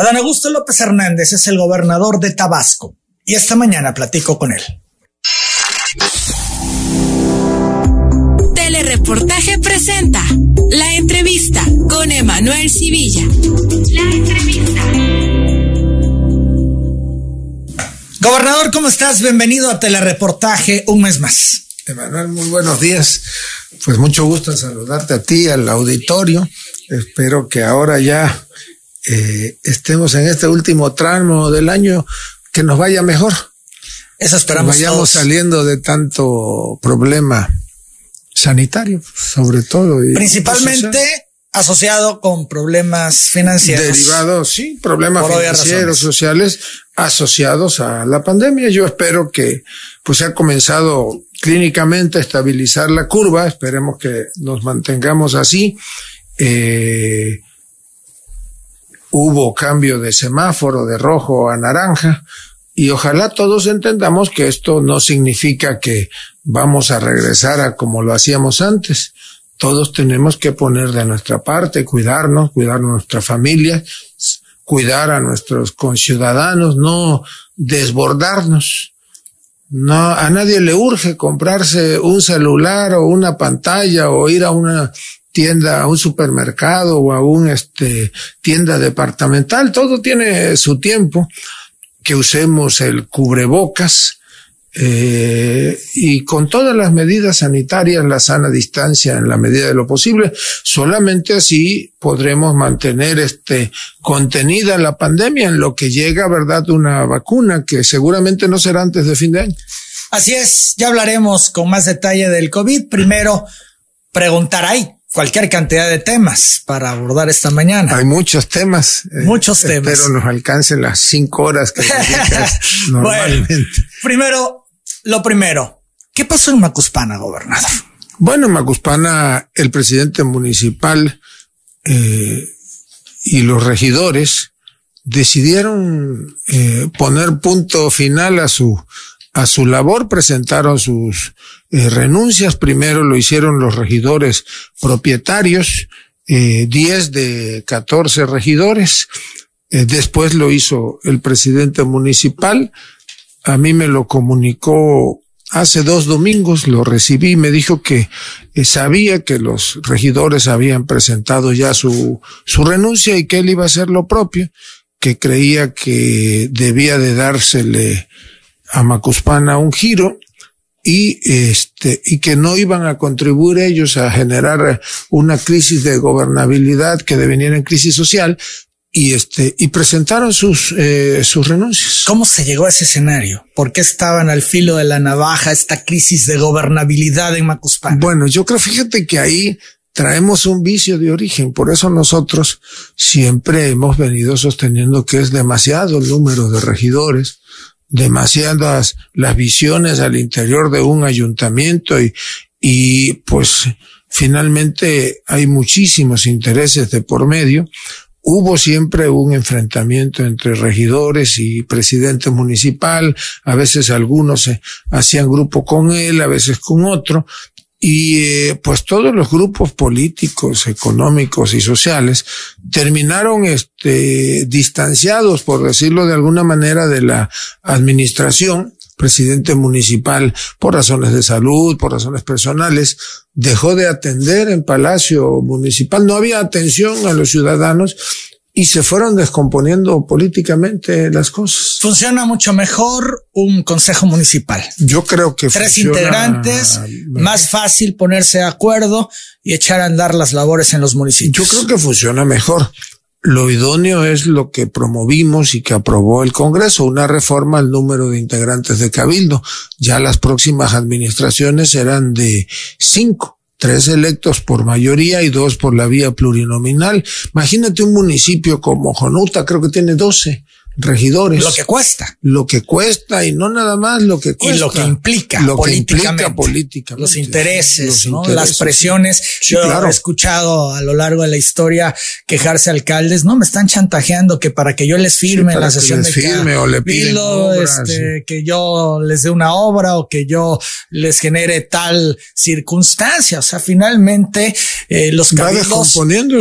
Adán Augusto López Hernández es el gobernador de Tabasco y esta mañana platico con él. Telereportaje presenta la entrevista con Emanuel Civilla. La entrevista. Gobernador, ¿cómo estás? Bienvenido a Telereportaje un mes más. Emanuel, muy buenos días. Pues mucho gusto saludarte a ti, al auditorio. Espero que ahora ya eh, estemos en este último tramo del año, que nos vaya mejor. Eso esperamos. Que vayamos saliendo de tanto problema sanitario, sobre todo. Y Principalmente asociado con problemas financieros. Derivados, sí, problemas financieros, sociales asociados a la pandemia. Yo espero que pues se ha comenzado clínicamente a estabilizar la curva, esperemos que nos mantengamos así. Eh, hubo cambio de semáforo de rojo a naranja y ojalá todos entendamos que esto no significa que vamos a regresar a como lo hacíamos antes. Todos tenemos que poner de nuestra parte, cuidarnos, cuidar a nuestra familia, cuidar a nuestros conciudadanos, no desbordarnos. No, a nadie le urge comprarse un celular o una pantalla o ir a una tienda, a un supermercado o a un este, tienda departamental. Todo tiene su tiempo. Que usemos el cubrebocas, eh, y con todas las medidas sanitarias, la sana distancia en la medida de lo posible, solamente así podremos mantener este contenida la pandemia en lo que llega, verdad, una vacuna que seguramente no será antes de fin de año. Así es, ya hablaremos con más detalle del COVID. Primero, preguntar ahí cualquier cantidad de temas para abordar esta mañana. Hay muchos temas. Eh, muchos temas. Espero nos alcancen las cinco horas que normalmente. Bueno, primero, lo primero, ¿qué pasó en Macuspana, gobernador? Bueno, en Macuspana, el presidente municipal eh, y los regidores decidieron eh, poner punto final a su a su labor, presentaron sus eh, renuncias. Primero lo hicieron los regidores propietarios, eh, 10 de 14 regidores. Eh, después lo hizo el presidente municipal. A mí me lo comunicó hace dos domingos, lo recibí, me dijo que eh, sabía que los regidores habían presentado ya su, su renuncia y que él iba a hacer lo propio, que creía que debía de dársele a Macuspana un giro y este y que no iban a contribuir ellos a generar una crisis de gobernabilidad que deveniera en crisis social y este y presentaron sus eh, sus renuncias. ¿Cómo se llegó a ese escenario? ¿Por qué estaban al filo de la navaja esta crisis de gobernabilidad en Macuspana? Bueno, yo creo, fíjate que ahí traemos un vicio de origen, por eso nosotros siempre hemos venido sosteniendo que es demasiado el número de regidores, demasiadas las visiones al interior de un ayuntamiento y, y pues finalmente hay muchísimos intereses de por medio. Hubo siempre un enfrentamiento entre regidores y presidente municipal, a veces algunos hacían grupo con él, a veces con otro, y eh, pues todos los grupos políticos, económicos y sociales terminaron este, distanciados, por decirlo de alguna manera, de la administración. Presidente municipal, por razones de salud, por razones personales, dejó de atender en Palacio Municipal. No había atención a los ciudadanos y se fueron descomponiendo políticamente las cosas. Funciona mucho mejor un consejo municipal. Yo creo que tres integrantes, más fácil ponerse de acuerdo y echar a andar las labores en los municipios. Yo creo que funciona mejor. Lo idóneo es lo que promovimos y que aprobó el Congreso, una reforma al número de integrantes de Cabildo. Ya las próximas administraciones serán de cinco tres electos por mayoría y dos por la vía plurinominal. Imagínate un municipio como Jonuta, creo que tiene doce regidores. Lo que cuesta. Lo que cuesta y no nada más lo que cuesta. Y lo que implica lo políticamente. Que implica políticamente. Los intereses, los ¿no? intereses. las presiones. Sí, Yo claro. he escuchado a lo largo de la historia quejarse alcaldes, no me están chantajeando que para que yo les firme sí, la sesión les de firme o le piden obras, este, sí. que yo les dé una obra o que yo les genere tal circunstancia. O sea, finalmente eh, los cabildos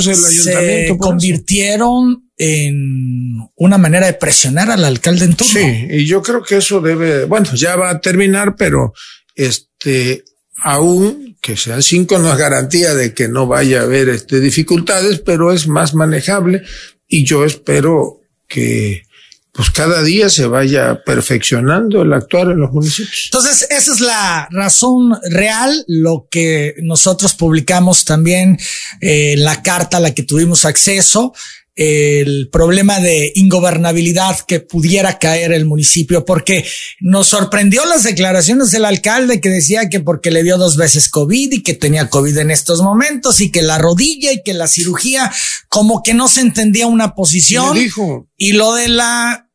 se convirtieron en una manera de presionar al alcalde en turno. Sí, y yo creo que eso debe, bueno, ya va a terminar, pero este, aún que sean cinco no es garantía de que no vaya a haber este, dificultades, pero es más manejable y yo espero que pues cada día se vaya perfeccionando el actuar en los municipios. Entonces, esa es la razón real, lo que nosotros publicamos también eh, la carta a la que tuvimos acceso el problema de ingobernabilidad que pudiera caer el municipio, porque nos sorprendió las declaraciones del alcalde que decía que porque le dio dos veces COVID y que tenía COVID en estos momentos y que la rodilla y que la cirugía, como que no se entendía una posición. dijo. Y lo de la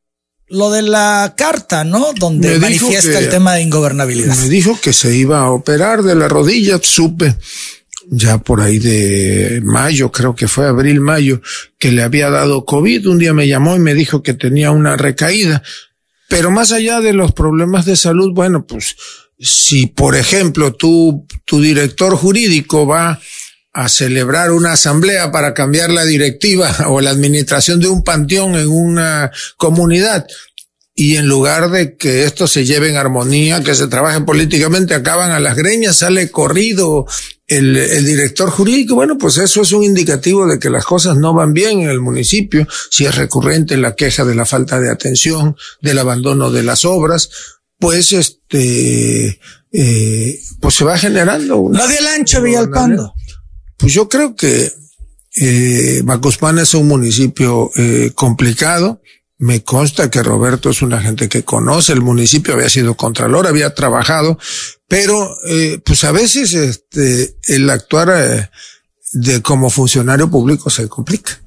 lo de la carta, ¿no? Donde manifiesta el tema de ingobernabilidad. Me dijo que se iba a operar de la rodilla, supe ya por ahí de mayo, creo que fue abril, mayo, que le había dado COVID. Un día me llamó y me dijo que tenía una recaída. Pero más allá de los problemas de salud, bueno, pues si por ejemplo tú, tu director jurídico va a celebrar una asamblea para cambiar la directiva o la administración de un panteón en una comunidad y en lugar de que esto se lleve en armonía, que se trabaje políticamente, acaban a las greñas, sale corrido el, el, director jurídico. Bueno, pues eso es un indicativo de que las cosas no van bien en el municipio, si es recurrente la queja de la falta de atención, del abandono de las obras, pues este, eh, pues se va generando una... Lo del ancho, Villalpando. Pues yo creo que eh, Macuspana es un municipio eh, complicado, me consta que Roberto es una gente que conoce el municipio, había sido contralor, había trabajado, pero eh, pues a veces este, el actuar eh, de como funcionario público se complica.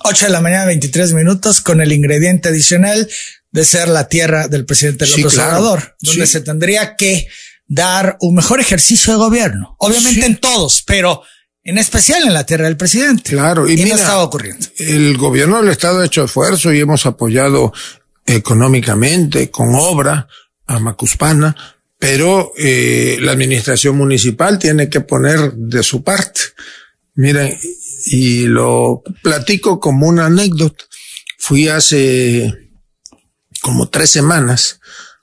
8 de la mañana, 23 minutos, con el ingrediente adicional de ser la tierra del presidente López Obrador, donde se tendría que dar un mejor ejercicio de gobierno. Obviamente en todos, pero en especial en la tierra del presidente. Claro, y, y mira, estaba ocurriendo. El gobierno del estado ha hecho esfuerzo y hemos apoyado económicamente, con obra, a Macuspana, pero eh, la administración municipal tiene que poner de su parte. Miren, y lo platico como una anécdota. Fui hace como tres semanas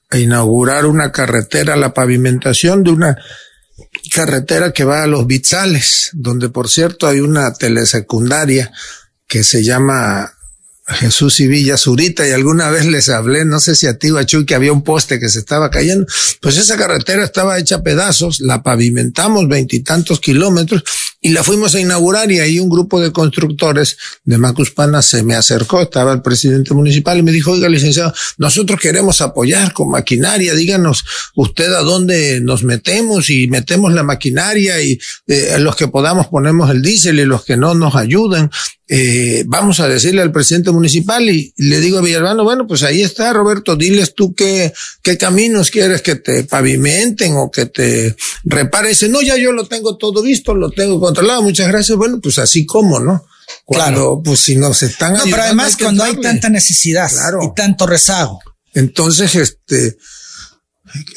a inaugurar una carretera, la pavimentación de una carretera que va a los Bitzales, donde por cierto hay una telesecundaria que se llama Jesús y Villa Zurita y alguna vez les hablé, no sé si a ti o a que había un poste que se estaba cayendo. Pues esa carretera estaba hecha a pedazos, la pavimentamos veintitantos kilómetros y la fuimos a inaugurar y ahí un grupo de constructores de Macuspana se me acercó, estaba el presidente municipal y me dijo, oiga, licenciado, nosotros queremos apoyar con maquinaria, díganos usted a dónde nos metemos y metemos la maquinaria y eh, los que podamos ponemos el diésel y los que no nos ayudan. Eh, vamos a decirle al presidente municipal y, le digo a Villalbano, bueno, pues ahí está, Roberto, diles tú qué, qué caminos quieres que te pavimenten o que te repare. Dice, no, ya yo lo tengo todo visto, lo tengo muchas gracias. Bueno, pues así como, ¿no? Cuando, claro. pues si nos están No, pero además cuando hay tanta necesidad y tanto rezago. Entonces, este,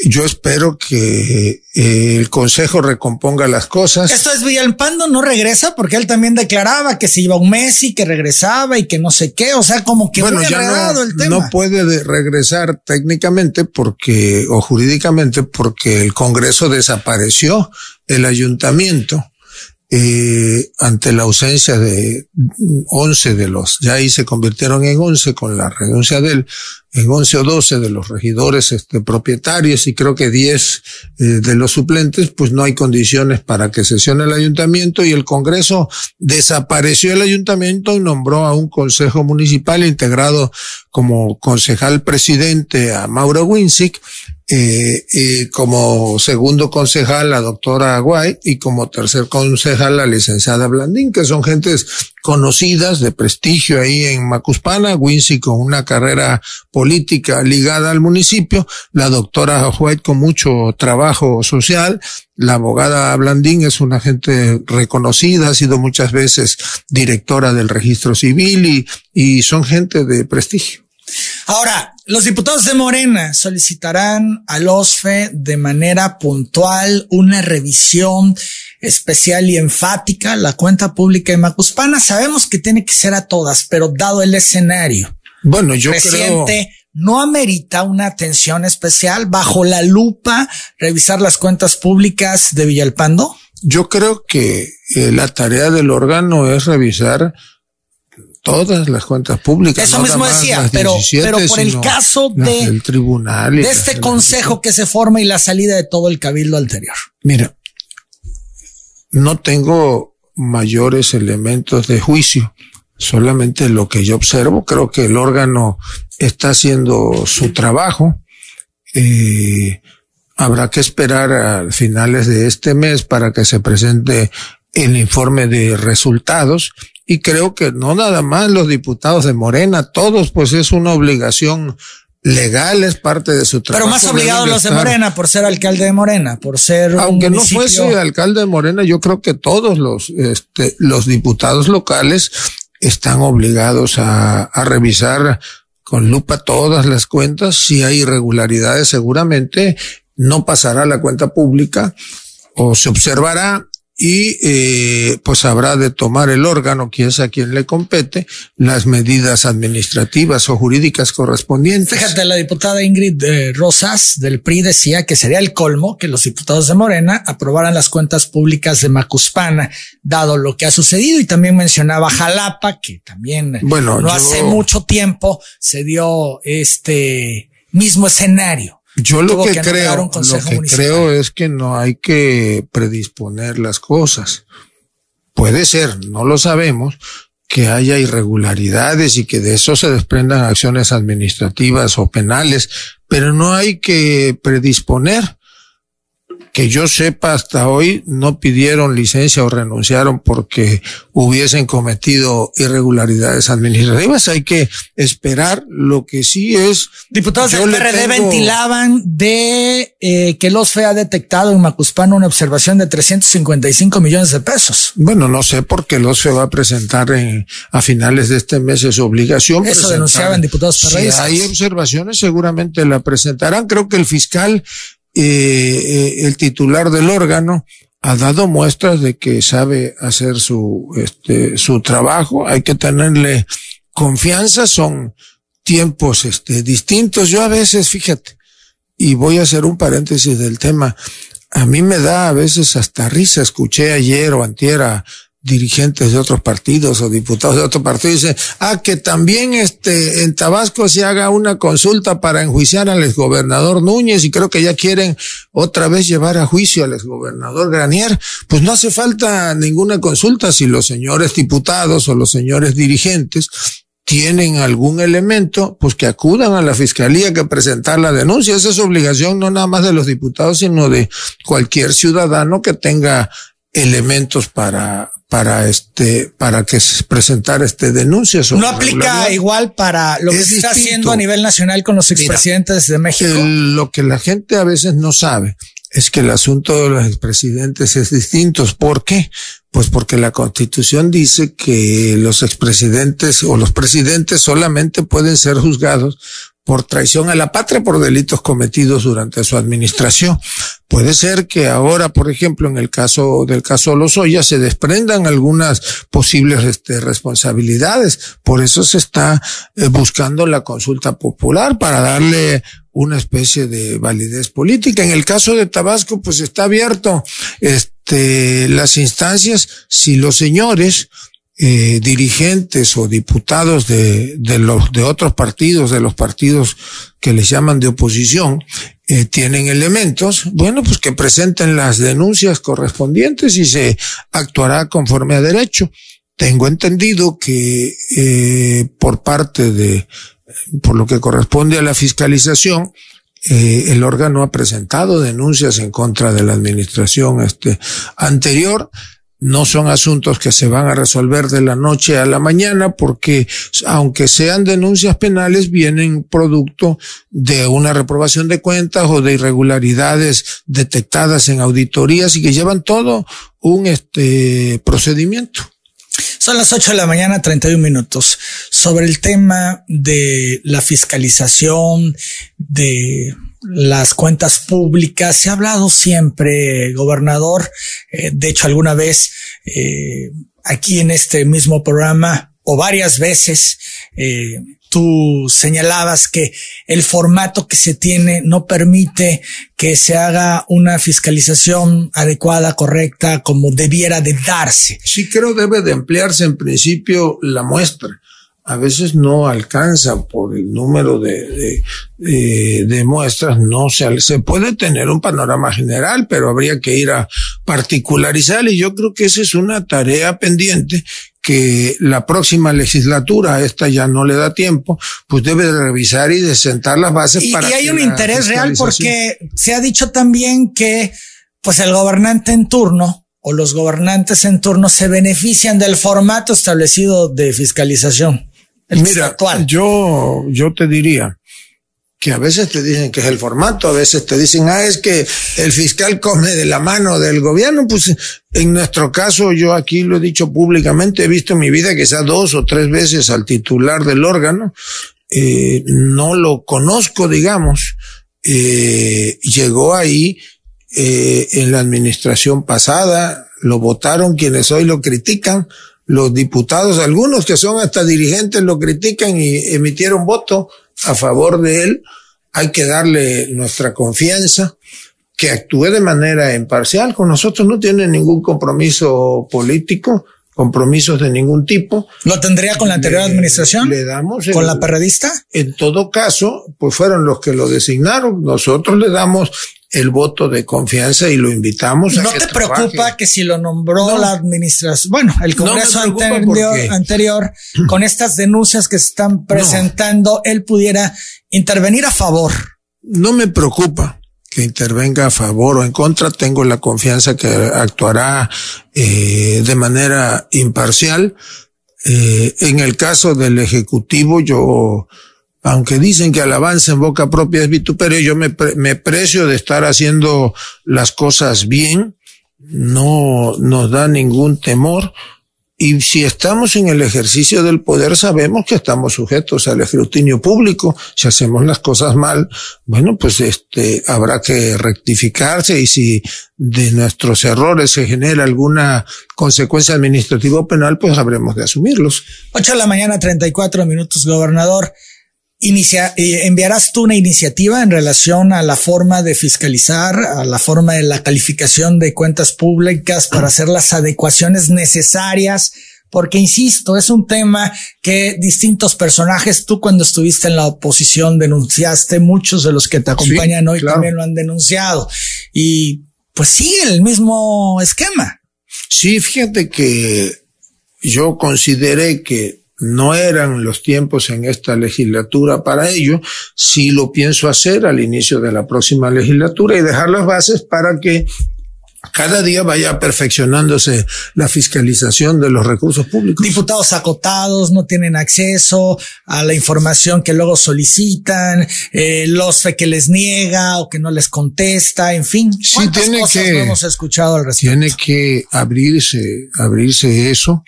yo espero que eh, el Consejo recomponga las cosas. Esto es Villalpando no regresa porque él también declaraba que se iba un mes y que regresaba y que no sé qué, o sea, como que bueno, ya no, el tema. no puede regresar técnicamente porque o jurídicamente porque el Congreso desapareció, el ayuntamiento eh, ante la ausencia de 11 de los, ya ahí se convirtieron en 11 con la renuncia de él, en 11 o 12 de los regidores este, propietarios y creo que 10 eh, de los suplentes, pues no hay condiciones para que sesione el ayuntamiento y el Congreso desapareció el ayuntamiento y nombró a un consejo municipal integrado como concejal presidente a Mauro Winsick eh, y como segundo concejal la doctora Aguay y como tercer concejal la licenciada Blandín, que son gentes conocidas de prestigio ahí en Macuspana, Wincy con una carrera política ligada al municipio, la doctora White con mucho trabajo social, la abogada Blandín es una gente reconocida, ha sido muchas veces directora del registro civil y, y son gente de prestigio. Ahora, los diputados de Morena solicitarán al OSFE de manera puntual una revisión especial y enfática la cuenta pública de Macuspana. Sabemos que tiene que ser a todas, pero dado el escenario bueno, yo reciente no amerita una atención especial bajo la lupa revisar las cuentas públicas de Villalpando? Yo creo que eh, la tarea del órgano es revisar todas las cuentas públicas. Eso mismo decía, pero, pero por el caso de, tribunal de este consejo que se forma y la salida de todo el cabildo anterior. Mira, no tengo mayores elementos de juicio, solamente lo que yo observo. Creo que el órgano está haciendo su trabajo. Eh, habrá que esperar a finales de este mes para que se presente el informe de resultados y creo que no nada más los diputados de Morena, todos pues es una obligación legal, es parte de su trabajo. Pero más obligados los de Morena por ser alcalde de Morena, por ser Aunque no fuese alcalde de Morena, yo creo que todos los, este, los diputados locales están obligados a, a revisar con lupa todas las cuentas. Si hay irregularidades, seguramente no pasará la cuenta pública o se observará y eh, pues habrá de tomar el órgano, que es a quien le compete, las medidas administrativas o jurídicas correspondientes. Fíjate, la diputada Ingrid eh, Rosas del PRI decía que sería el colmo que los diputados de Morena aprobaran las cuentas públicas de Macuspana, dado lo que ha sucedido, y también mencionaba Jalapa, que también bueno, no hace mucho tiempo se dio este mismo escenario. Yo lo que, creo, lo que creo es que no hay que predisponer las cosas. Puede ser, no lo sabemos, que haya irregularidades y que de eso se desprendan acciones administrativas o penales, pero no hay que predisponer que yo sepa hasta hoy no pidieron licencia o renunciaron porque hubiesen cometido irregularidades administrativas. Hay que esperar lo que sí es. Diputados del PRD ventilaban de eh, que los FE ha detectado en Macuspano una observación de 355 millones de pesos. Bueno, no sé por qué los FE va a presentar en, a finales de este mes es obligación. Eso denunciaban diputados Si hay observaciones, seguramente la presentarán. Creo que el fiscal eh, el titular del órgano ha dado muestras de que sabe hacer su, este, su trabajo. Hay que tenerle confianza. Son tiempos, este, distintos. Yo a veces, fíjate, y voy a hacer un paréntesis del tema. A mí me da a veces hasta risa. Escuché ayer o antier a, dirigentes de otros partidos o diputados de otros partidos dicen, ah, que también este, en Tabasco se haga una consulta para enjuiciar al exgobernador Núñez y creo que ya quieren otra vez llevar a juicio al exgobernador Granier. Pues no hace falta ninguna consulta si los señores diputados o los señores dirigentes tienen algún elemento, pues que acudan a la fiscalía que presentar la denuncia. Esa es obligación no nada más de los diputados, sino de cualquier ciudadano que tenga elementos para, para este, para que se presentara este denuncia. no aplica igual para lo que se está haciendo a nivel nacional con los expresidentes de México. lo que la gente a veces no sabe es que el asunto de los expresidentes es distinto. ¿Por qué? Pues porque la constitución dice que los expresidentes o los presidentes solamente pueden ser juzgados por traición a la patria por delitos cometidos durante su administración. Puede ser que ahora, por ejemplo, en el caso del caso Lozoya, se desprendan algunas posibles este, responsabilidades. Por eso se está eh, buscando la consulta popular para darle una especie de validez política. En el caso de Tabasco, pues está abierto este, las instancias. Si los señores eh, dirigentes o diputados de, de, los, de otros partidos, de los partidos que les llaman de oposición, eh, tienen elementos, bueno, pues que presenten las denuncias correspondientes y se actuará conforme a derecho. Tengo entendido que eh, por parte de, por lo que corresponde a la fiscalización, eh, el órgano ha presentado denuncias en contra de la administración este, anterior no son asuntos que se van a resolver de la noche a la mañana porque aunque sean denuncias penales vienen producto de una reprobación de cuentas o de irregularidades detectadas en auditorías y que llevan todo un este procedimiento. Son las 8 de la mañana, 31 minutos. Sobre el tema de la fiscalización, de las cuentas públicas. Se ha hablado siempre, gobernador. Eh, de hecho, alguna vez eh, aquí en este mismo programa o varias veces eh, tú señalabas que el formato que se tiene no permite que se haga una fiscalización adecuada, correcta, como debiera de darse. Sí, creo debe de emplearse en principio la muestra a veces no alcanza por el número de, de, muestras, no se, se puede tener un panorama general, pero habría que ir a particularizar y yo creo que esa es una tarea pendiente que la próxima legislatura, esta ya no le da tiempo, pues debe de revisar y de sentar las bases y, para. Y hay un interés real porque se ha dicho también que, pues el gobernante en turno, o los gobernantes en turno se benefician del formato establecido de fiscalización. Mira, yo, yo te diría que a veces te dicen que es el formato, a veces te dicen, ah, es que el fiscal come de la mano del gobierno. Pues en nuestro caso, yo aquí lo he dicho públicamente, he visto en mi vida que sea dos o tres veces al titular del órgano. Eh, no lo conozco, digamos. Eh, llegó ahí eh, en la administración pasada, lo votaron quienes hoy lo critican los diputados, algunos que son hasta dirigentes, lo critican y emitieron voto a favor de él. Hay que darle nuestra confianza, que actúe de manera imparcial. Con nosotros no tiene ningún compromiso político, compromisos de ningún tipo. ¿Lo tendría con la anterior administración? Le damos. ¿Con la perredista? En todo caso, pues fueron los que lo designaron. Nosotros le damos el voto de confianza y lo invitamos a ¿No te preocupa que si lo nombró la administración, bueno, el Congreso anterior, con estas denuncias que se están presentando, él pudiera intervenir a favor? No me preocupa que intervenga a favor o en contra. Tengo la confianza que actuará eh, de manera imparcial. Eh, en el caso del Ejecutivo, yo aunque dicen que alabanza en boca propia es vituperio, yo me, me precio de estar haciendo las cosas bien, no nos da ningún temor. Y si estamos en el ejercicio del poder, sabemos que estamos sujetos al escrutinio público. Si hacemos las cosas mal, bueno, pues este, habrá que rectificarse y si de nuestros errores se genera alguna consecuencia administrativa o penal, pues habremos de asumirlos. Ocho de la mañana, 34 minutos, gobernador. Inicia, eh, enviarás tú una iniciativa en relación a la forma de fiscalizar, a la forma de la calificación de cuentas públicas para hacer las adecuaciones necesarias, porque insisto, es un tema que distintos personajes, tú cuando estuviste en la oposición denunciaste, muchos de los que te acompañan hoy también lo han denunciado y pues sigue el mismo esquema. Sí, fíjate que yo consideré que no eran los tiempos en esta legislatura para ello. Sí lo pienso hacer al inicio de la próxima legislatura y dejar las bases para que cada día vaya perfeccionándose la fiscalización de los recursos públicos. Diputados acotados no tienen acceso a la información que luego solicitan, eh, los que les niega o que no les contesta, en fin. Sí, tiene que, hemos escuchado al respecto? Tiene que abrirse, abrirse eso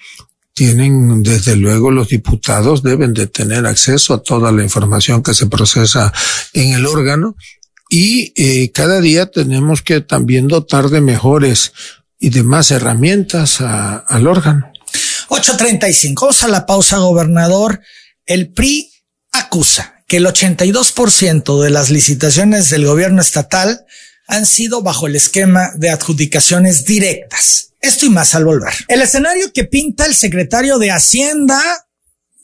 tienen, desde luego, los diputados deben de tener acceso a toda la información que se procesa en el órgano y eh, cada día tenemos que también dotar de mejores y de más herramientas al órgano. 8.35. Vamos a la pausa, gobernador. El PRI acusa que el 82% de las licitaciones del gobierno estatal han sido bajo el esquema de adjudicaciones directas. Esto y más al volver. El escenario que pinta el secretario de Hacienda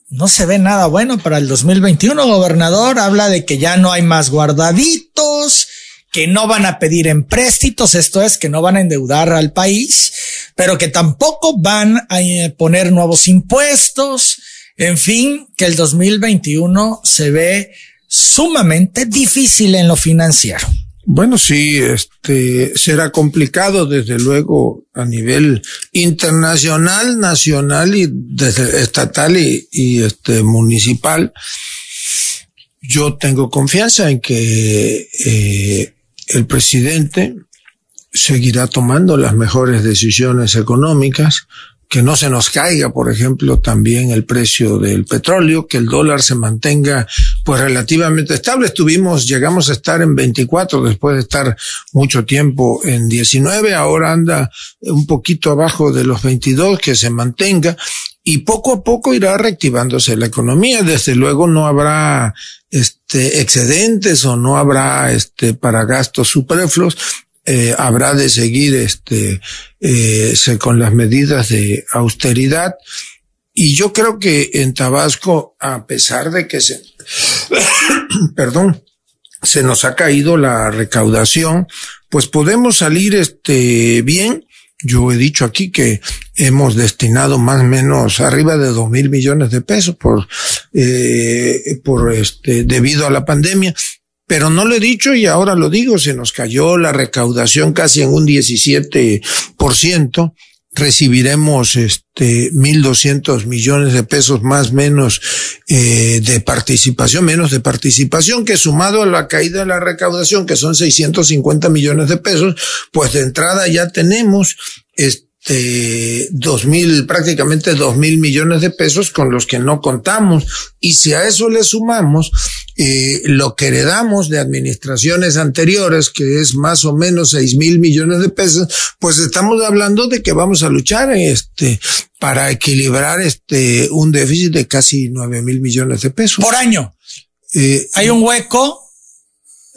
no se ve nada bueno para el 2021. Gobernador habla de que ya no hay más guardaditos, que no van a pedir empréstitos, esto es, que no van a endeudar al país, pero que tampoco van a eh, poner nuevos impuestos. En fin, que el 2021 se ve sumamente difícil en lo financiero. Bueno, sí, este será complicado desde luego a nivel internacional, nacional y desde estatal y, y este municipal. Yo tengo confianza en que eh, el presidente seguirá tomando las mejores decisiones económicas que no se nos caiga, por ejemplo, también el precio del petróleo, que el dólar se mantenga pues relativamente estable. Estuvimos, llegamos a estar en 24 después de estar mucho tiempo en 19, ahora anda un poquito abajo de los 22, que se mantenga y poco a poco irá reactivándose la economía. Desde luego no habrá este excedentes o no habrá este para gastos superfluos. Eh, habrá de seguir este eh, con las medidas de austeridad. Y yo creo que en Tabasco, a pesar de que se, perdón, se nos ha caído la recaudación, pues podemos salir este bien. Yo he dicho aquí que hemos destinado más o menos arriba de dos mil millones de pesos por, eh, por este, debido a la pandemia. Pero no lo he dicho y ahora lo digo, se nos cayó la recaudación casi en un 17% recibiremos este mil doscientos millones de pesos más menos eh, de participación, menos de participación que sumado a la caída de la recaudación que son 650 millones de pesos, pues de entrada ya tenemos este, dos mil, prácticamente dos mil millones de pesos con los que no contamos. Y si a eso le sumamos eh, lo que heredamos de administraciones anteriores, que es más o menos seis mil millones de pesos, pues estamos hablando de que vamos a luchar este, para equilibrar este, un déficit de casi nueve mil millones de pesos. Por año. Eh, Hay un hueco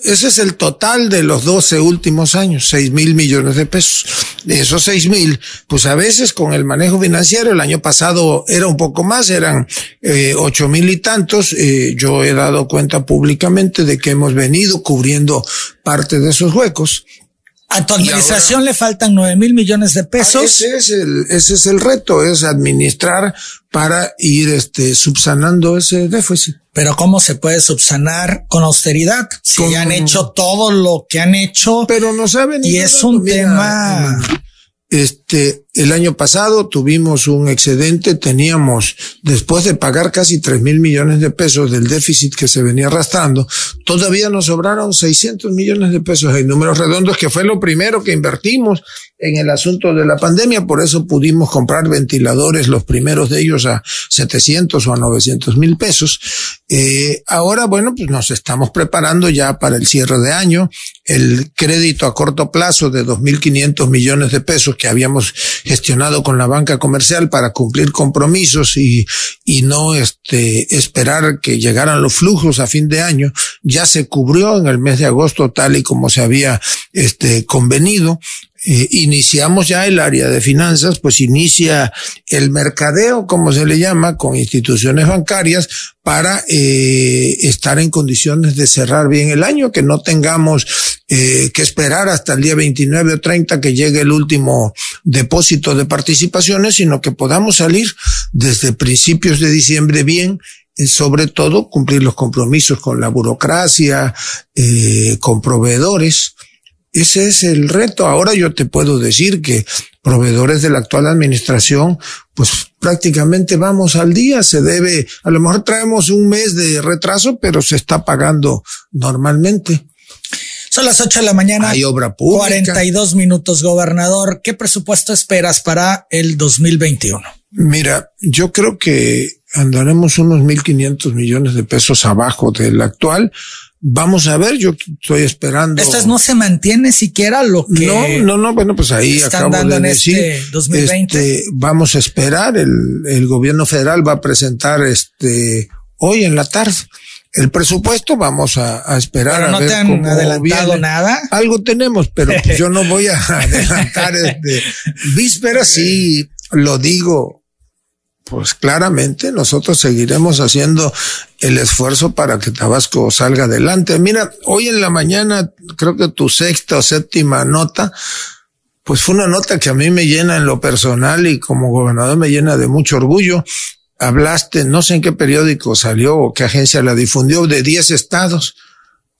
ese es el total de los 12 últimos años, 6 mil millones de pesos. De esos 6 mil, pues a veces con el manejo financiero, el año pasado era un poco más, eran eh, 8 mil y tantos. Eh, yo he dado cuenta públicamente de que hemos venido cubriendo parte de esos huecos. A tu administración le faltan nueve mil millones de pesos. ese es el, ese es el reto, es administrar para ir este, subsanando ese déficit. Pero ¿cómo se puede subsanar con austeridad? Si han hecho todo lo que han hecho. Pero no saben. Y es un tema. Este, el año pasado tuvimos un excedente, teníamos, después de pagar casi tres mil millones de pesos del déficit que se venía arrastrando, todavía nos sobraron 600 millones de pesos en números redondos, que fue lo primero que invertimos en el asunto de la pandemia, por eso pudimos comprar ventiladores, los primeros de ellos a 700 o a 900 mil pesos. Eh, ahora, bueno, pues nos estamos preparando ya para el cierre de año, el crédito a corto plazo de 2.500 millones de pesos que habíamos gestionado con la banca comercial para cumplir compromisos y, y no este, esperar que llegaran los flujos a fin de año, ya se cubrió en el mes de agosto tal y como se había este, convenido. Eh, iniciamos ya el área de finanzas, pues inicia el mercadeo, como se le llama, con instituciones bancarias para eh, estar en condiciones de cerrar bien el año, que no tengamos eh, que esperar hasta el día 29 o 30 que llegue el último depósito de participaciones, sino que podamos salir desde principios de diciembre bien sobre todo cumplir los compromisos con la burocracia, eh, con proveedores. Ese es el reto. Ahora yo te puedo decir que proveedores de la actual administración, pues prácticamente vamos al día. Se debe, a lo mejor traemos un mes de retraso, pero se está pagando normalmente. Son las ocho de la mañana. Hay obra pública. 42 minutos, gobernador. ¿Qué presupuesto esperas para el 2021? Mira, yo creo que andaremos unos 1.500 millones de pesos abajo del actual. Vamos a ver, yo estoy esperando. Estas no se mantiene siquiera lo que. No, no, no, bueno, pues ahí están dando en este 2020. Este, vamos a esperar, el, el gobierno federal va a presentar este hoy en la tarde el presupuesto vamos a, esperar pero no te han adelantado nada. Algo tenemos, pero yo no voy a adelantar este víspera sí lo digo pues claramente nosotros seguiremos haciendo el esfuerzo para que Tabasco salga adelante. Mira, hoy en la mañana, creo que tu sexta o séptima nota, pues fue una nota que a mí me llena en lo personal y como gobernador me llena de mucho orgullo. Hablaste, no sé en qué periódico salió o qué agencia la difundió, de 10 estados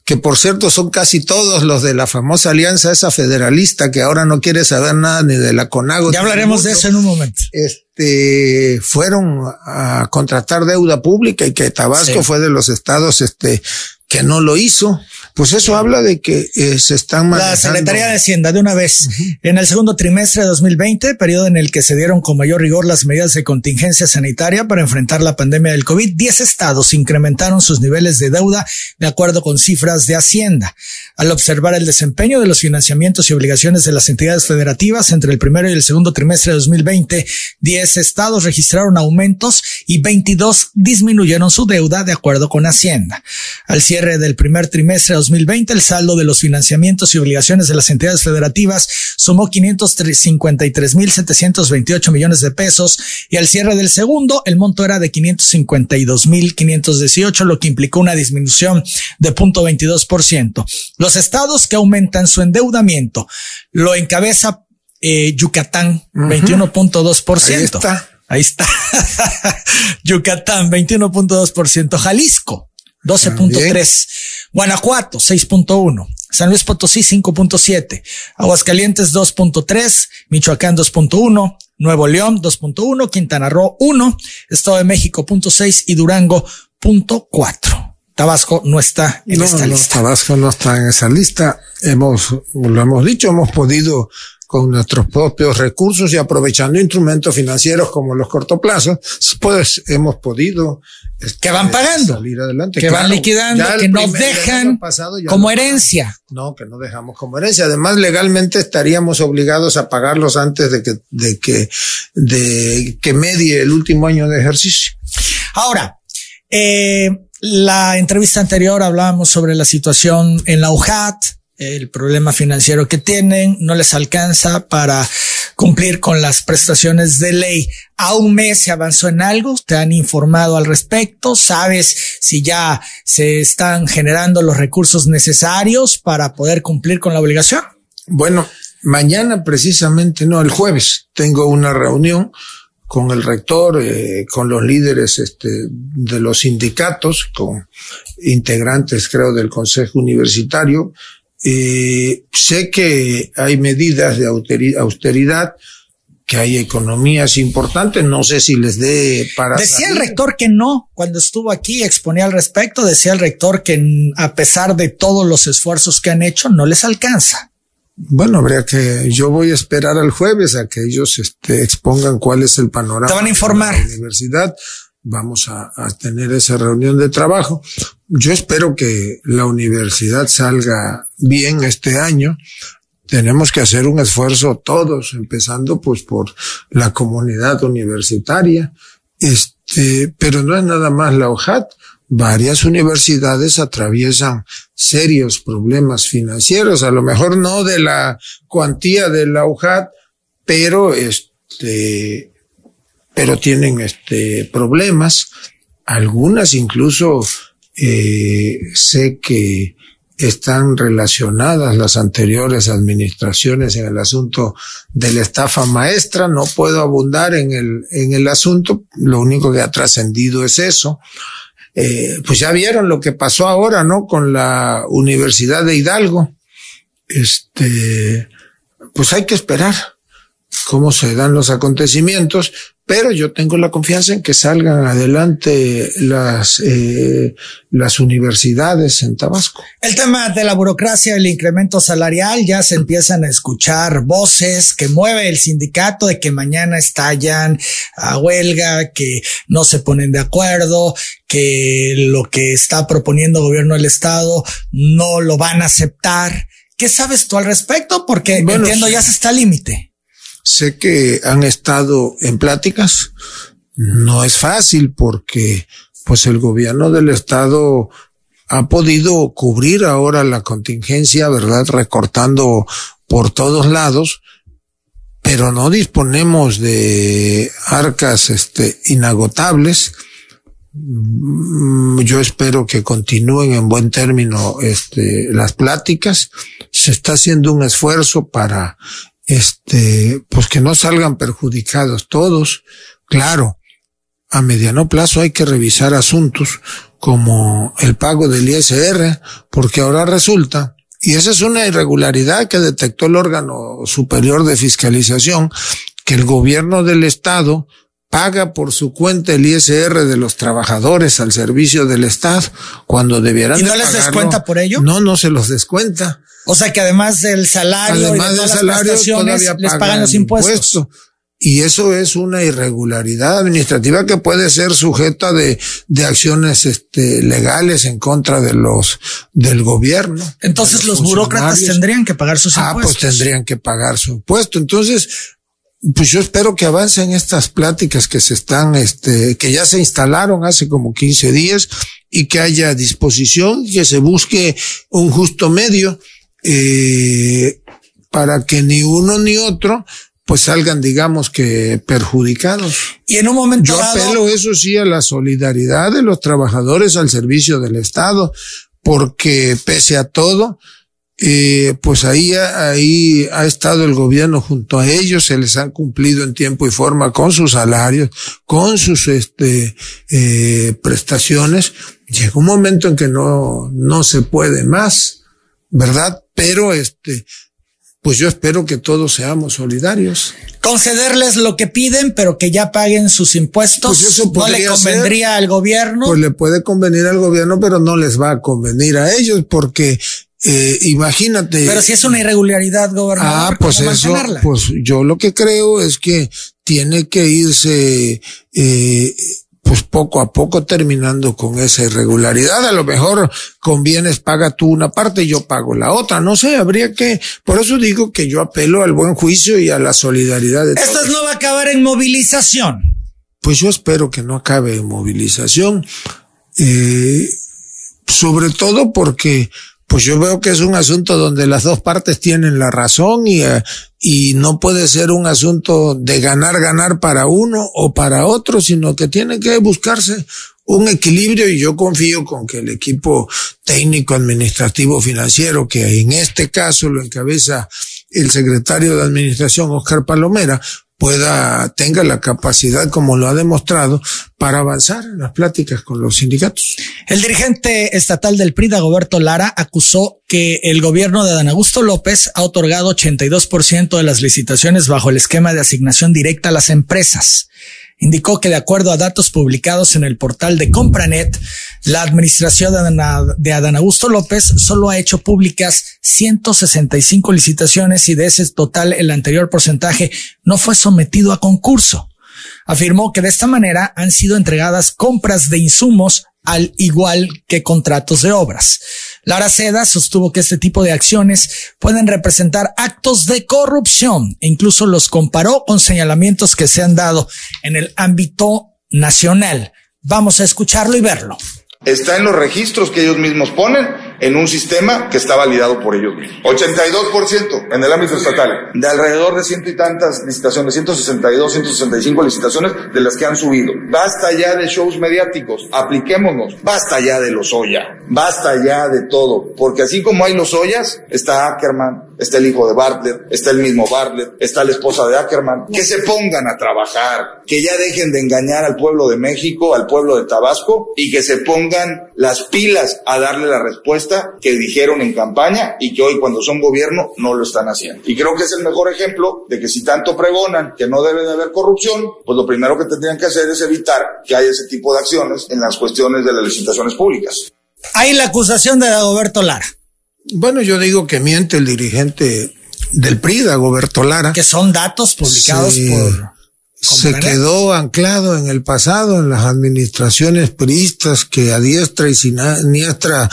que por cierto son casi todos los de la famosa alianza esa federalista que ahora no quiere saber nada ni de la CONAGO. Ya hablaremos de eso en un momento. Este, fueron a contratar deuda pública y que Tabasco fue de los estados, este, que no lo hizo. Pues eso habla de que eh, se están manejando. La Secretaría de Hacienda, de una vez, en el segundo trimestre de 2020, periodo en el que se dieron con mayor rigor las medidas de contingencia sanitaria para enfrentar la pandemia del COVID, 10 estados incrementaron sus niveles de deuda de acuerdo con cifras de Hacienda. Al observar el desempeño de los financiamientos y obligaciones de las entidades federativas entre el primero y el segundo trimestre de 2020, 10 estados registraron aumentos y 22 disminuyeron su deuda de acuerdo con Hacienda. Al cierre del primer trimestre de 2020, el saldo de los financiamientos y obligaciones de las entidades federativas sumó 553.728 millones de pesos y al cierre del segundo, el monto era de 552.518, lo que implicó una disminución de 0.22%. Los estados que aumentan su endeudamiento lo encabeza eh, Yucatán, 21.2%. Ahí está. Ahí está. Yucatán, 21.2%. Jalisco, 12.3%. Guanajuato, 6.1%. San Luis Potosí, 5.7%. Aguascalientes, 2.3%. Michoacán, 2.1%. Nuevo León, 2.1%. Quintana Roo, 1%. Estado de México, 0.6%. Y Durango, 0.4%. Tabasco no está en esta lista. Tabasco no está en esa lista. Hemos, lo hemos dicho, hemos podido con nuestros propios recursos y aprovechando instrumentos financieros como los cortoplazos, pues hemos podido este, que van pagando, salir adelante, que van liquidando, que nos dejan como herencia. No, que no dejamos como herencia. Además, legalmente estaríamos obligados a pagarlos antes de que, de que, de que medie el último año de ejercicio. Ahora, eh, la entrevista anterior hablábamos sobre la situación en la UJAT, el problema financiero que tienen, no les alcanza para cumplir con las prestaciones de ley. A un mes se avanzó en algo, te han informado al respecto, sabes si ya se están generando los recursos necesarios para poder cumplir con la obligación. Bueno, mañana precisamente, no, el jueves tengo una reunión con el rector, eh, con los líderes este, de los sindicatos, con integrantes, creo, del Consejo Universitario, eh, sé que hay medidas de austeridad, que hay economías importantes, no sé si les dé para... Decía el rector que no, cuando estuvo aquí exponía al respecto, decía el rector que a pesar de todos los esfuerzos que han hecho, no les alcanza. Bueno, habría que, yo voy a esperar al jueves a que ellos este, expongan cuál es el panorama. Te van a informar. De la universidad vamos a, tener esa reunión de trabajo. Yo espero que la universidad salga bien este año. Tenemos que hacer un esfuerzo todos, empezando pues por la comunidad universitaria. Este, pero no es nada más la OJAT. Varias universidades atraviesan serios problemas financieros, a lo mejor no de la cuantía de la OJAT, pero este, pero tienen este problemas. Algunas incluso eh, sé que están relacionadas las anteriores administraciones en el asunto de la estafa maestra. No puedo abundar en el, en el asunto. Lo único que ha trascendido es eso. Eh, pues ya vieron lo que pasó ahora, ¿no? Con la Universidad de Hidalgo. Este, pues hay que esperar cómo se dan los acontecimientos, pero yo tengo la confianza en que salgan adelante las, eh, las universidades en Tabasco. El tema de la burocracia, el incremento salarial, ya se empiezan a escuchar voces que mueve el sindicato de que mañana estallan a huelga, que no se ponen de acuerdo, que lo que está proponiendo el gobierno del estado no lo van a aceptar. ¿Qué sabes tú al respecto? Porque entiendo ya se está al límite. Sé que han estado en pláticas. No es fácil porque pues el gobierno del estado ha podido cubrir ahora la contingencia, ¿verdad? Recortando por todos lados, pero no disponemos de arcas este, inagotables. Mm, yo espero que continúen en buen término este, las pláticas. Se está haciendo un esfuerzo para este, pues que no salgan perjudicados todos. Claro, a mediano plazo hay que revisar asuntos como el pago del ISR, porque ahora resulta, y esa es una irregularidad que detectó el órgano superior de fiscalización, que el gobierno del estado paga por su cuenta el ISR de los trabajadores al servicio del Estado cuando debieran ¿Y no les descuenta por ello? No, no se los descuenta. O sea que además del salario además y de del salario les pagan los impuestos. impuesto. Y eso es una irregularidad administrativa que puede ser sujeta de, de acciones este, legales en contra de los del gobierno. Entonces los burócratas tendrían que pagar sus Ah, impuestos. pues tendrían que pagar su impuesto. Entonces, pues yo espero que avancen estas pláticas que se están, este, que ya se instalaron hace como 15 días y que haya disposición, que se busque un justo medio, eh, para que ni uno ni otro pues salgan, digamos que perjudicados. Y en un momento Yo dado, apelo, eso sí, a la solidaridad de los trabajadores al servicio del Estado, porque pese a todo, eh, pues ahí, ahí ha estado el gobierno junto a ellos, se les han cumplido en tiempo y forma con sus salarios, con sus este, eh, prestaciones. Llega un momento en que no, no se puede más, ¿verdad? Pero este, pues yo espero que todos seamos solidarios. concederles lo que piden, pero que ya paguen sus impuestos. Pues eso no le convendría al gobierno. Pues le puede convenir al gobierno, pero no les va a convenir a ellos, porque eh, imagínate. pero si es una irregularidad, gobernador, Ah, pues ¿cómo eso, mantenerla? pues yo lo que creo es que tiene que irse, eh, pues poco a poco terminando con esa irregularidad. A lo mejor convienes, paga tú una parte y yo pago la otra. No sé, habría que, por eso digo que yo apelo al buen juicio y a la solidaridad de Esto todos. no va a acabar en movilización. Pues yo espero que no acabe en movilización. Eh, sobre todo porque pues yo veo que es un asunto donde las dos partes tienen la razón y, eh, y no puede ser un asunto de ganar, ganar para uno o para otro, sino que tiene que buscarse un equilibrio y yo confío con que el equipo técnico, administrativo, financiero, que en este caso lo encabeza el secretario de administración, Oscar Palomera, pueda, tenga la capacidad, como lo ha demostrado, para avanzar en las pláticas con los sindicatos. El dirigente estatal del PRI, Dagoberto Lara, acusó que el gobierno de Dan Augusto López ha otorgado 82% de las licitaciones bajo el esquema de asignación directa a las empresas. Indicó que de acuerdo a datos publicados en el portal de Compranet, la administración de Adán, de Adán Augusto López solo ha hecho públicas 165 licitaciones y de ese total el anterior porcentaje no fue sometido a concurso. Afirmó que de esta manera han sido entregadas compras de insumos al igual que contratos de obras. Lara Seda sostuvo que este tipo de acciones pueden representar actos de corrupción e incluso los comparó con señalamientos que se han dado en el ámbito nacional. Vamos a escucharlo y verlo. Está en los registros que ellos mismos ponen en un sistema que está validado por ellos mismos. 82% en el ámbito estatal, de alrededor de ciento y tantas licitaciones, 162, 165 licitaciones de las que han subido. Basta ya de shows mediáticos, apliquémonos. Basta ya de los Oya, basta ya de todo, porque así como hay los Oyas, está Ackerman, está el hijo de Bartlett, está el mismo Bartlett, está la esposa de Ackerman. Que se pongan a trabajar, que ya dejen de engañar al pueblo de México, al pueblo de Tabasco y que se pongan las pilas a darle la respuesta que dijeron en campaña y que hoy cuando son gobierno no lo están haciendo. Y creo que es el mejor ejemplo de que si tanto pregonan que no debe de haber corrupción, pues lo primero que tendrían que hacer es evitar que haya ese tipo de acciones en las cuestiones de las licitaciones públicas. Hay la acusación de Dagoberto Lara, Bueno, yo digo que miente el dirigente del PRI, Dagoberto Lara. que son datos publicados Sí. por se quedó anclado en el pasado, en las administraciones priistas que a diestra y siniestra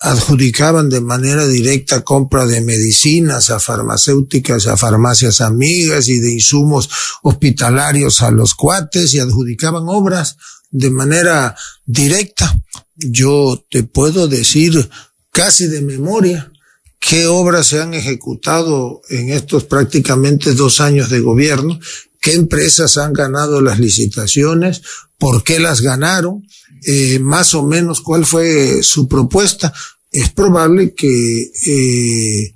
adjudicaban de manera directa compra de medicinas a farmacéuticas, a farmacias amigas y de insumos hospitalarios a los cuates y adjudicaban obras de manera directa. Yo te puedo decir casi de memoria qué obras se han ejecutado en estos prácticamente dos años de gobierno, qué empresas han ganado las licitaciones, por qué las ganaron, eh, más o menos cuál fue su propuesta. Es probable que eh,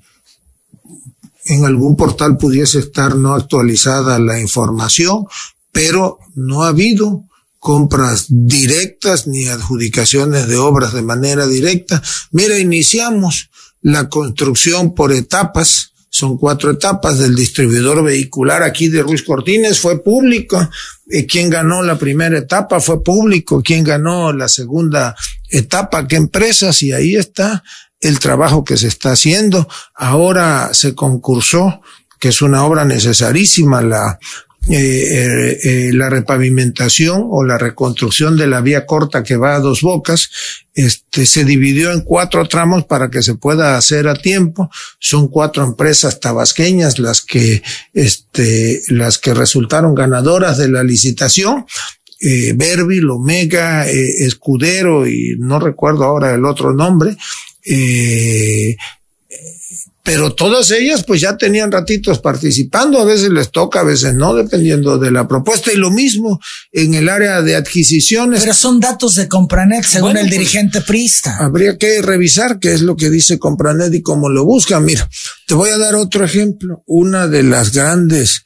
en algún portal pudiese estar no actualizada la información, pero no ha habido compras directas ni adjudicaciones de obras de manera directa. Mira, iniciamos la construcción por etapas, son cuatro etapas del distribuidor vehicular aquí de Ruiz Cortines, fue pública eh, quién ganó la primera etapa fue público, quién ganó la segunda etapa, qué empresas, y ahí está el trabajo que se está haciendo. Ahora se concursó, que es una obra necesarísima, la eh, eh, la repavimentación o la reconstrucción de la vía corta que va a dos bocas, este, se dividió en cuatro tramos para que se pueda hacer a tiempo. Son cuatro empresas tabasqueñas las que, este, las que resultaron ganadoras de la licitación. Eh, Berbil, Omega, eh, Escudero y no recuerdo ahora el otro nombre. Eh, pero todas ellas pues ya tenían ratitos participando, a veces les toca, a veces no, dependiendo de la propuesta. Y lo mismo en el área de adquisiciones. Pero son datos de Compranet, según el pues, dirigente Prista. Habría que revisar qué es lo que dice Compranet y cómo lo buscan. Mira, te voy a dar otro ejemplo. Una de las grandes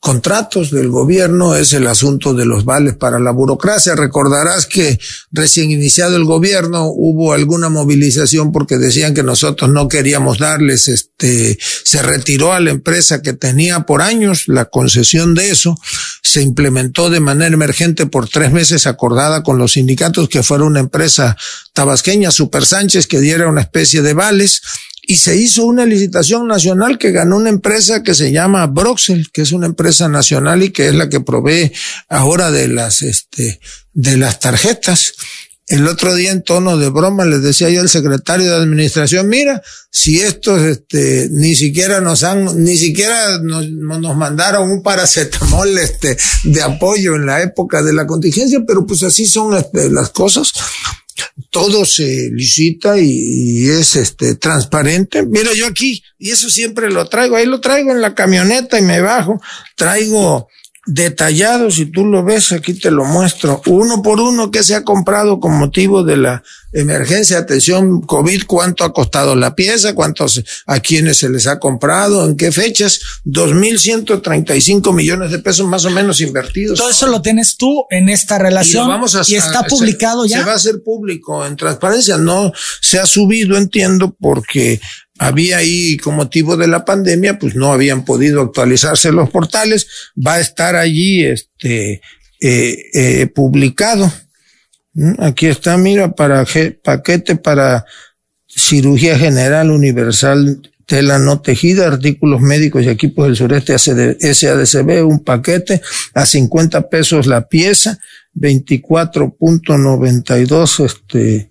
contratos del gobierno es el asunto de los vales para la burocracia. Recordarás que recién iniciado el gobierno hubo alguna movilización porque decían que nosotros no queríamos darles, este, se retiró a la empresa que tenía por años la concesión de eso, se implementó de manera emergente por tres meses acordada con los sindicatos que fuera una empresa tabasqueña, Super Sánchez, que diera una especie de vales y se hizo una licitación nacional que ganó una empresa que se llama Broxel, que es una empresa nacional y que es la que provee ahora de las, este, de las tarjetas. El otro día en tono de broma les decía yo al secretario de administración, mira, si estos, este, ni siquiera nos han, ni siquiera nos, nos mandaron un paracetamol, este, de apoyo en la época de la contingencia, pero pues así son este, las cosas todo se licita y, es este transparente. Mira, yo aquí, y eso siempre lo traigo, ahí lo traigo en la camioneta y me bajo, traigo detallado, si tú lo ves, aquí te lo muestro, uno por uno que se ha comprado con motivo de la emergencia, atención COVID, cuánto ha costado la pieza, cuántos, a quienes se les ha comprado, en qué fechas, 2.135 millones de pesos más o menos invertidos. Todo eso lo tienes tú en esta relación y, vamos a, y está publicado ya. Se va a hacer público en transparencia, no se ha subido, entiendo, porque había ahí con motivo de la pandemia, pues no habían podido actualizarse los portales, va a estar allí este eh, eh, publicado. ¿Mm? Aquí está, mira, para paquete para cirugía general universal tela no tejida, artículos médicos y equipos del sureste SADCB, un paquete a 50 pesos la pieza, 24.92 este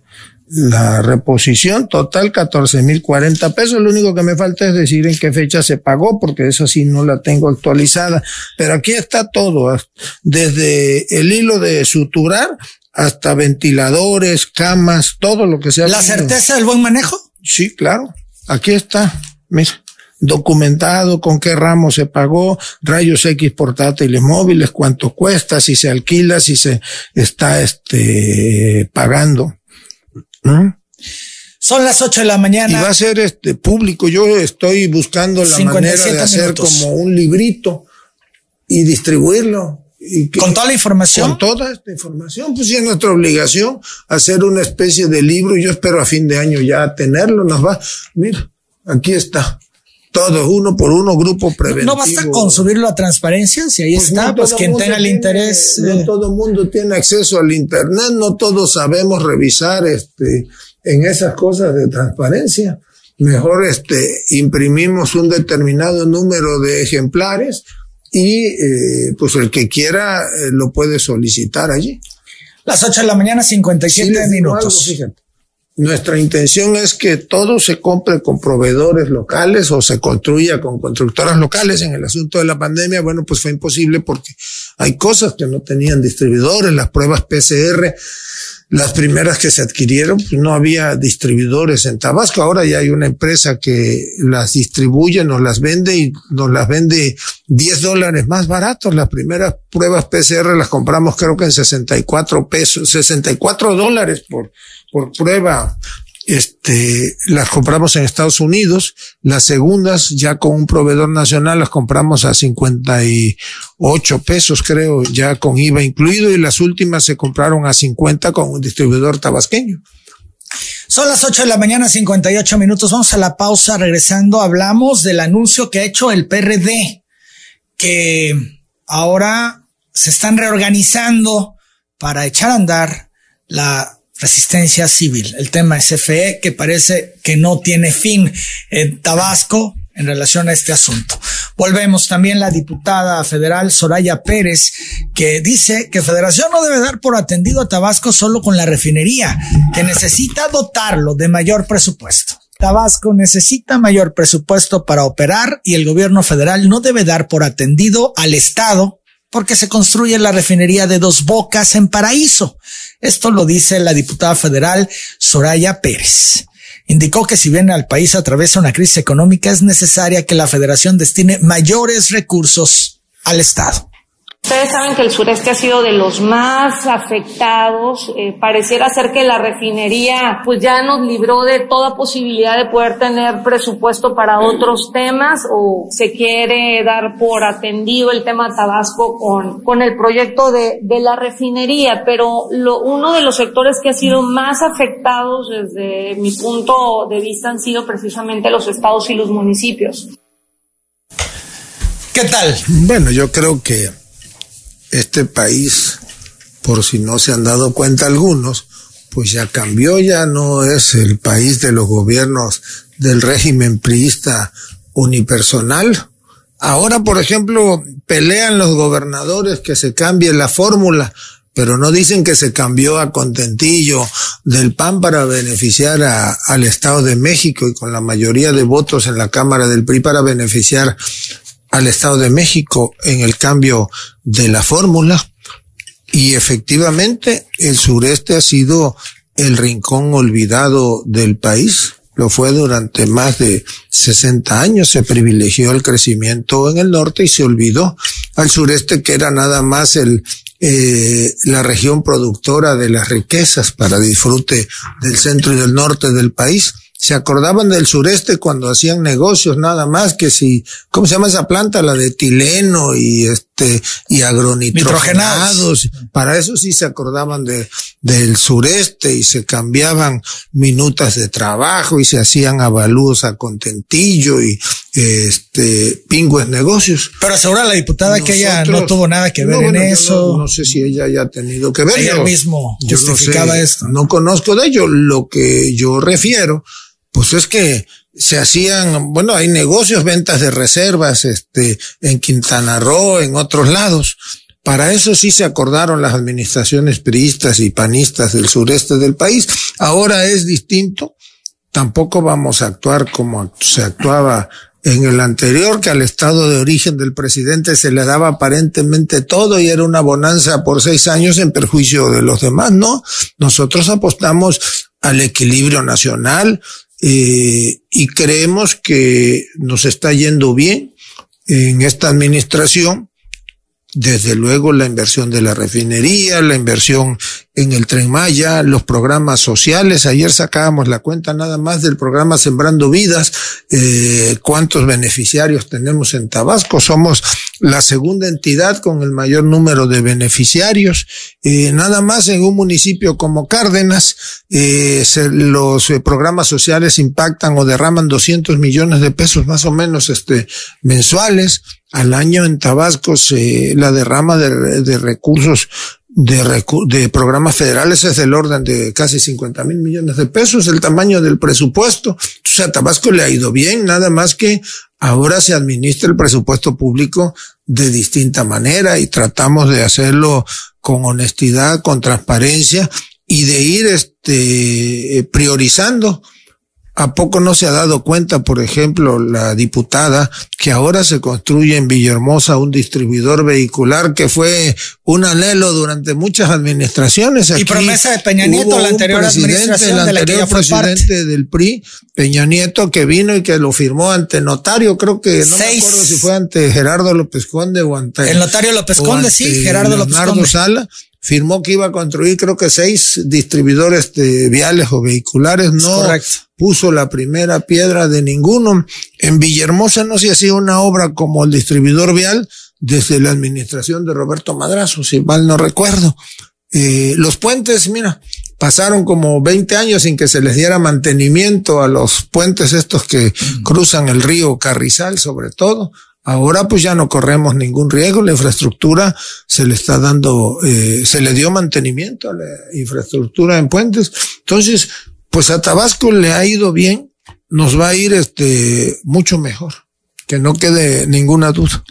la reposición total 14 mil 40 pesos. Lo único que me falta es decir en qué fecha se pagó, porque eso sí no la tengo actualizada. Pero aquí está todo, desde el hilo de suturar hasta ventiladores, camas, todo lo que sea. ¿La certeza del buen manejo? Sí, claro. Aquí está. Mira documentado con qué ramo se pagó, rayos X portátiles móviles, cuánto cuesta, si se alquila, si se está este pagando. Son las 8 de la mañana. Y va a ser este público. Yo estoy buscando la manera de hacer como un librito y distribuirlo. Y con toda la información. Con toda esta información, pues sí es nuestra obligación hacer una especie de libro. Yo espero a fin de año ya tenerlo. Nos va, mira, aquí está. Todo, uno por uno, grupo preventivo. No basta con subirlo a transparencia, si ahí pues está, pues quien tenga el interés. No eh. todo el mundo tiene acceso al internet, no todos sabemos revisar este, en esas cosas de transparencia. Mejor este, imprimimos un determinado número de ejemplares y eh, pues el que quiera eh, lo puede solicitar allí. Las 8 de la mañana, 57 minutos. fíjate. Nuestra intención es que todo se compre con proveedores locales o se construya con constructoras locales. En el asunto de la pandemia, bueno, pues fue imposible porque hay cosas que no tenían distribuidores, las pruebas PCR, las primeras que se adquirieron, pues no había distribuidores en Tabasco. Ahora ya hay una empresa que las distribuye, nos las vende y nos las vende 10 dólares más baratos. Las primeras pruebas PCR las compramos creo que en 64 pesos, 64 dólares por por prueba este, las compramos en Estados Unidos, las segundas ya con un proveedor nacional las compramos a 58 pesos creo, ya con IVA incluido y las últimas se compraron a 50 con un distribuidor tabasqueño. Son las 8 de la mañana, 58 minutos. Vamos a la pausa. Regresando, hablamos del anuncio que ha hecho el PRD, que ahora se están reorganizando para echar a andar la resistencia civil. El tema SFE que parece que no tiene fin en Tabasco en relación a este asunto. Volvemos también la diputada federal Soraya Pérez, que dice que Federación no debe dar por atendido a Tabasco solo con la refinería, que necesita dotarlo de mayor presupuesto. Tabasco necesita mayor presupuesto para operar y el gobierno federal no debe dar por atendido al Estado porque se construye la refinería de dos bocas en Paraíso. Esto lo dice la diputada federal Soraya Pérez. Indicó que si bien el país atraviesa una crisis económica, es necesaria que la federación destine mayores recursos al Estado. Ustedes saben que el sureste ha sido de los más afectados. Eh, pareciera ser que la refinería pues ya nos libró de toda posibilidad de poder tener presupuesto para otros temas o se quiere dar por atendido el tema Tabasco con, con el proyecto de, de la refinería. Pero lo, uno de los sectores que ha sido más afectados desde mi punto de vista han sido precisamente los estados y los municipios. ¿Qué tal? Bueno, yo creo que este país, por si no se han dado cuenta algunos, pues ya cambió, ya no es el país de los gobiernos del régimen priista unipersonal. Ahora, por ejemplo, pelean los gobernadores que se cambie la fórmula, pero no dicen que se cambió a contentillo del PAN para beneficiar al Estado de México y con la mayoría de votos en la Cámara del PRI para beneficiar al Estado de México en el cambio de la fórmula y efectivamente el sureste ha sido el rincón olvidado del país. Lo fue durante más de 60 años. Se privilegió el crecimiento en el norte y se olvidó al sureste que era nada más el, eh, la región productora de las riquezas para disfrute del centro y del norte del país se acordaban del sureste cuando hacían negocios nada más que si, ¿cómo se llama esa planta? La de tileno y este, y agronitrogenados. Para eso sí se acordaban de, del sureste y se cambiaban minutas de trabajo y se hacían avalúos a contentillo y, este, pingües negocios. Pero asegura la diputada que ella no tuvo nada que ver en eso. No, sé si ella haya tenido que ver. Ella mismo justificaba esto. No conozco de ello. Lo que yo refiero pues es que se hacían, bueno, hay negocios, ventas de reservas, este, en Quintana Roo, en otros lados. Para eso sí se acordaron las administraciones priistas y panistas del sureste del país. Ahora es distinto. Tampoco vamos a actuar como se actuaba en el anterior, que al estado de origen del presidente se le daba aparentemente todo y era una bonanza por seis años en perjuicio de los demás. No, nosotros apostamos al equilibrio nacional, eh, y creemos que nos está yendo bien en esta administración desde luego la inversión de la refinería, la inversión en el tren Maya, los programas sociales. Ayer sacábamos la cuenta nada más del programa Sembrando Vidas, eh, cuántos beneficiarios tenemos en Tabasco. Somos la segunda entidad con el mayor número de beneficiarios. Eh, nada más en un municipio como Cárdenas, eh, los eh, programas sociales impactan o derraman 200 millones de pesos más o menos este, mensuales al año en Tabasco la derrama de, de recursos de, de, programas federales es del orden de casi 50 mil millones de pesos, el tamaño del presupuesto. O sea, a Tabasco le ha ido bien, nada más que ahora se administra el presupuesto público de distinta manera y tratamos de hacerlo con honestidad, con transparencia y de ir este, priorizando ¿A poco no se ha dado cuenta, por ejemplo, la diputada, que ahora se construye en Villahermosa un distribuidor vehicular que fue un anhelo durante muchas administraciones? y promesa de Peña Nieto, la anterior administración el anterior presidente del PRI, Peña Nieto, que vino y que lo firmó ante notario, creo que no me acuerdo si fue ante Gerardo López Conde o ante... El notario López Conde, sí, Gerardo López Conde. Sala firmó que iba a construir creo que seis distribuidores de viales o vehiculares, no puso la primera piedra de ninguno. En Villahermosa no se hacía una obra como el distribuidor vial desde la administración de Roberto Madrazo, si mal no recuerdo. Eh, los puentes, mira, pasaron como 20 años sin que se les diera mantenimiento a los puentes estos que cruzan el río Carrizal, sobre todo. Ahora pues ya no corremos ningún riesgo, la infraestructura se le está dando, eh, se le dio mantenimiento a la infraestructura en puentes. Entonces, pues a Tabasco le ha ido bien, nos va a ir este mucho mejor que no quede ninguna duda.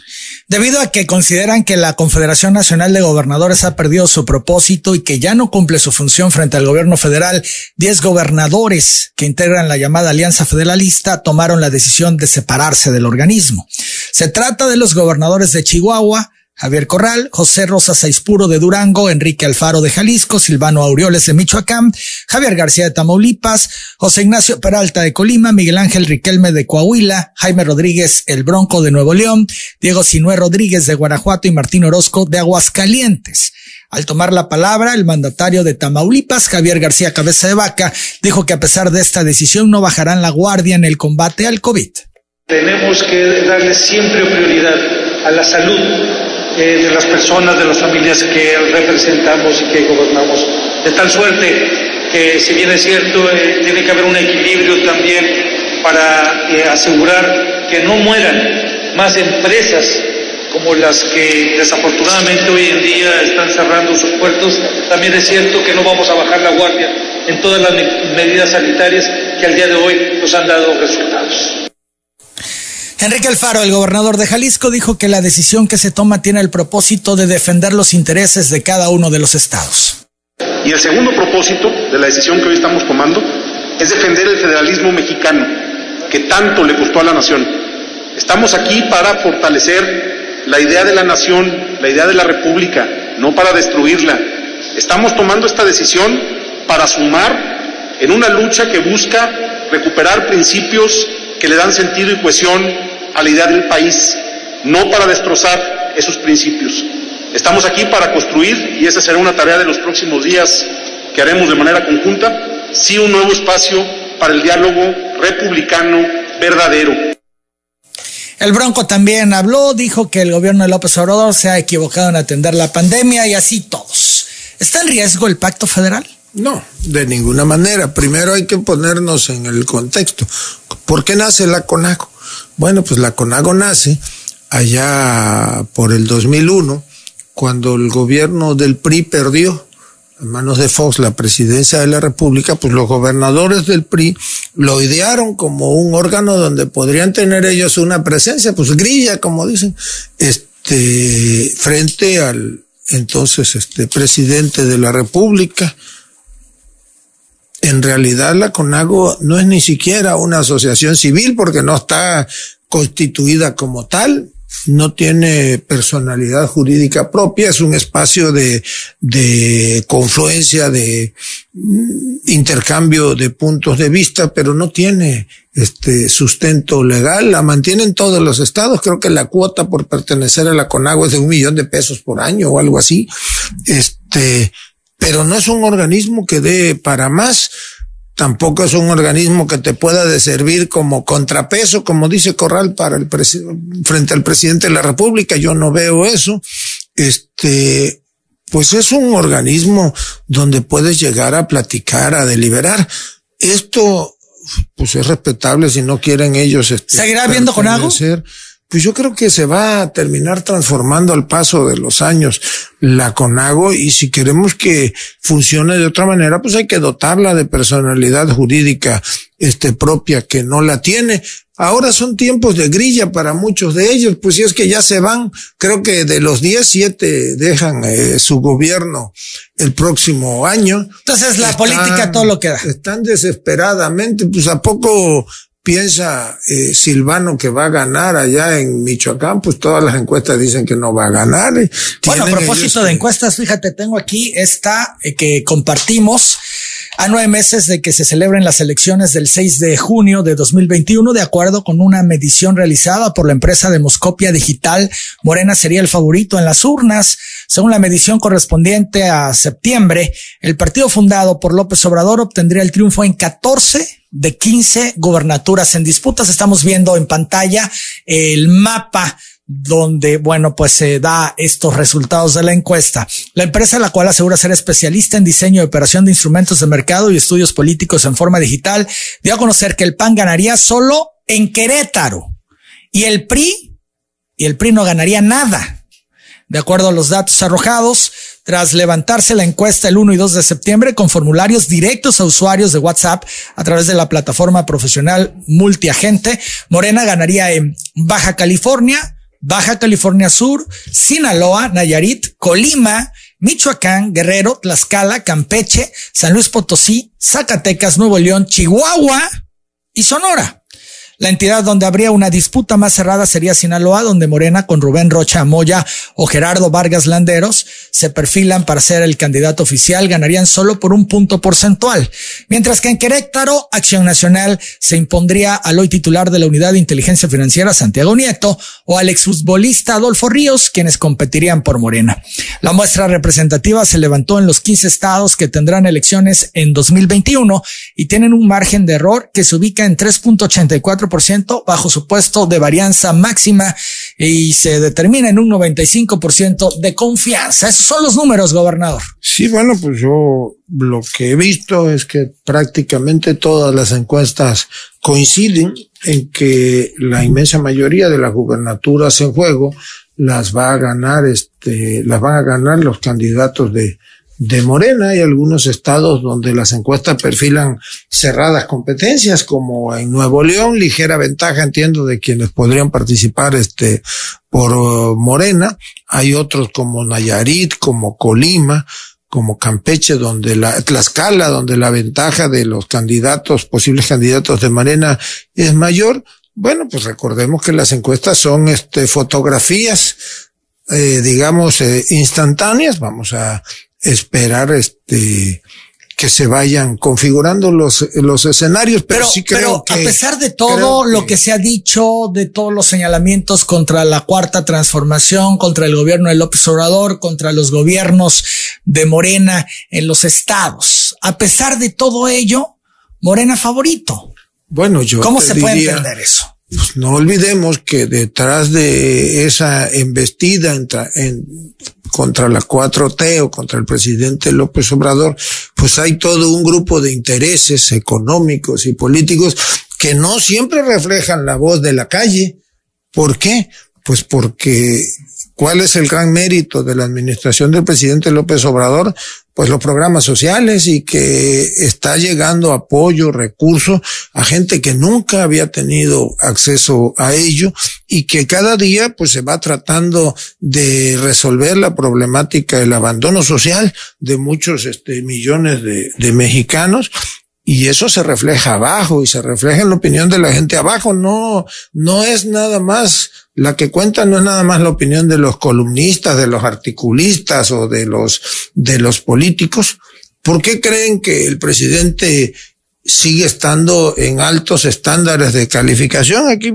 Debido a que consideran que la Confederación Nacional de Gobernadores ha perdido su propósito y que ya no cumple su función frente al gobierno federal, 10 gobernadores que integran la llamada Alianza Federalista tomaron la decisión de separarse del organismo. Se trata de los gobernadores de Chihuahua, Javier Corral, José Rosa Saispuro de Durango, Enrique Alfaro de Jalisco, Silvano Aureoles de Michoacán, Javier García de Tamaulipas, José Ignacio Peralta de Colima, Miguel Ángel Riquelme de Coahuila, Jaime Rodríguez El Bronco de Nuevo León, Diego Sinué Rodríguez de Guanajuato y Martín Orozco de Aguascalientes. Al tomar la palabra, el mandatario de Tamaulipas, Javier García Cabeza de Vaca, dijo que a pesar de esta decisión no bajarán la guardia en el combate al COVID. Tenemos que darle siempre prioridad a la salud eh, de las personas, de las familias que representamos y que gobernamos. De tal suerte que, si bien es cierto, eh, tiene que haber un equilibrio también para eh, asegurar que no mueran más empresas como las que desafortunadamente hoy en día están cerrando sus puertos, también es cierto que no vamos a bajar la guardia en todas las medidas sanitarias que al día de hoy nos han dado resultados. Enrique Alfaro, el gobernador de Jalisco, dijo que la decisión que se toma tiene el propósito de defender los intereses de cada uno de los estados. Y el segundo propósito de la decisión que hoy estamos tomando es defender el federalismo mexicano, que tanto le costó a la nación. Estamos aquí para fortalecer la idea de la nación, la idea de la república, no para destruirla. Estamos tomando esta decisión para sumar en una lucha que busca recuperar principios que le dan sentido y cohesión a la idea del país, no para destrozar esos principios. Estamos aquí para construir, y esa será una tarea de los próximos días que haremos de manera conjunta, sí un nuevo espacio para el diálogo republicano verdadero. El Bronco también habló, dijo que el gobierno de López Obrador se ha equivocado en atender la pandemia y así todos. ¿Está en riesgo el pacto federal? No, de ninguna manera. Primero hay que ponernos en el contexto. ¿Por qué nace la CONACO? Bueno, pues la CONAGO nace allá por el 2001, cuando el gobierno del PRI perdió en manos de Fox la presidencia de la República, pues los gobernadores del PRI lo idearon como un órgano donde podrían tener ellos una presencia, pues grilla, como dicen, este, frente al entonces este presidente de la República. En realidad la CONAGO no es ni siquiera una asociación civil porque no está constituida como tal, no tiene personalidad jurídica propia, es un espacio de, de confluencia, de mm, intercambio de puntos de vista, pero no tiene este sustento legal, la mantienen todos los estados, creo que la cuota por pertenecer a la CONAGO es de un millón de pesos por año o algo así, este, pero no es un organismo que dé para más, tampoco es un organismo que te pueda servir como contrapeso, como dice Corral, para el frente al presidente de la República. Yo no veo eso. Este, pues es un organismo donde puedes llegar a platicar, a deliberar. Esto, pues es respetable si no quieren ellos. Este, ¿Seguirá viendo con algo? Pues yo creo que se va a terminar transformando al paso de los años la CONAGO y si queremos que funcione de otra manera, pues hay que dotarla de personalidad jurídica este propia que no la tiene. Ahora son tiempos de grilla para muchos de ellos, pues si es que ya se van, creo que de los 10, 7 dejan eh, su gobierno el próximo año. Entonces la política todo lo que da. Están desesperadamente, pues a poco piensa eh, Silvano que va a ganar allá en Michoacán, pues todas las encuestas dicen que no va a ganar. Bueno, a propósito de encuestas, fíjate, tengo aquí esta eh, que compartimos a nueve meses de que se celebren las elecciones del 6 de junio de 2021, de acuerdo con una medición realizada por la empresa Demoscopia Digital, Morena sería el favorito en las urnas. Según la medición correspondiente a septiembre, el partido fundado por López Obrador obtendría el triunfo en 14 de 15 gobernaturas en disputas. Estamos viendo en pantalla el mapa donde, bueno, pues se da estos resultados de la encuesta. La empresa, la cual asegura ser especialista en diseño y operación de instrumentos de mercado y estudios políticos en forma digital, dio a conocer que el PAN ganaría solo en Querétaro y el PRI y el PRI no ganaría nada. De acuerdo a los datos arrojados, tras levantarse la encuesta el 1 y 2 de septiembre con formularios directos a usuarios de WhatsApp a través de la plataforma profesional multiagente, Morena ganaría en Baja California, Baja California Sur, Sinaloa, Nayarit, Colima, Michoacán, Guerrero, Tlaxcala, Campeche, San Luis Potosí, Zacatecas, Nuevo León, Chihuahua y Sonora. La entidad donde habría una disputa más cerrada sería Sinaloa, donde Morena con Rubén Rocha Moya o Gerardo Vargas Landeros se perfilan para ser el candidato oficial, ganarían solo por un punto porcentual. Mientras que en Querétaro, Acción Nacional se impondría al hoy titular de la Unidad de Inteligencia Financiera, Santiago Nieto, o al exfutbolista Adolfo Ríos, quienes competirían por Morena. La muestra representativa se levantó en los 15 estados que tendrán elecciones en 2021 y tienen un margen de error que se ubica en 3.84 ciento bajo su puesto de varianza máxima y se determina en un 95% de confianza. Esos son los números, gobernador. Sí, bueno, pues yo lo que he visto es que prácticamente todas las encuestas coinciden en que la inmensa mayoría de las gubernaturas en juego las va a ganar, este, las van a ganar los candidatos de, de Morena. Hay algunos estados donde las encuestas perfilan cerradas competencias, como en Nuevo León, ligera ventaja, entiendo, de quienes podrían participar este por uh, Morena. Hay otros como Nayarit, como Colima, como Campeche, donde la Tlaxcala, donde la ventaja de los candidatos, posibles candidatos de Morena es mayor. Bueno, pues recordemos que las encuestas son este fotografías eh, digamos, eh, instantáneas. Vamos a esperar este que se vayan configurando los, los escenarios, pero, sí creo pero a pesar de todo lo que... se ha dicho, de todos los señalamientos contra la cuarta transformación, contra el gobierno de López Obrador, contra los gobiernos de Morena en los estados, a pesar de todo ello, Morena favorito. Bueno, yo ¿Cómo se puede entender eso? Pues no olvidemos que detrás de esa embestida en, en contra la 4T o contra el presidente López Obrador, pues hay todo un grupo de intereses económicos y políticos que no siempre reflejan la voz de la calle. ¿Por qué? Pues porque ¿cuál es el gran mérito de la administración del presidente López Obrador? pues los programas sociales y que está llegando apoyo, recursos a gente que nunca había tenido acceso a ello y que cada día pues se va tratando de resolver la problemática del abandono social de muchos este, millones de, de mexicanos y eso se refleja abajo y se refleja en la opinión de la gente abajo. No, no es nada más la que cuenta no es nada más la opinión de los columnistas, de los articulistas o de los, de los políticos. ¿Por qué creen que el presidente sigue estando en altos estándares de calificación? Aquí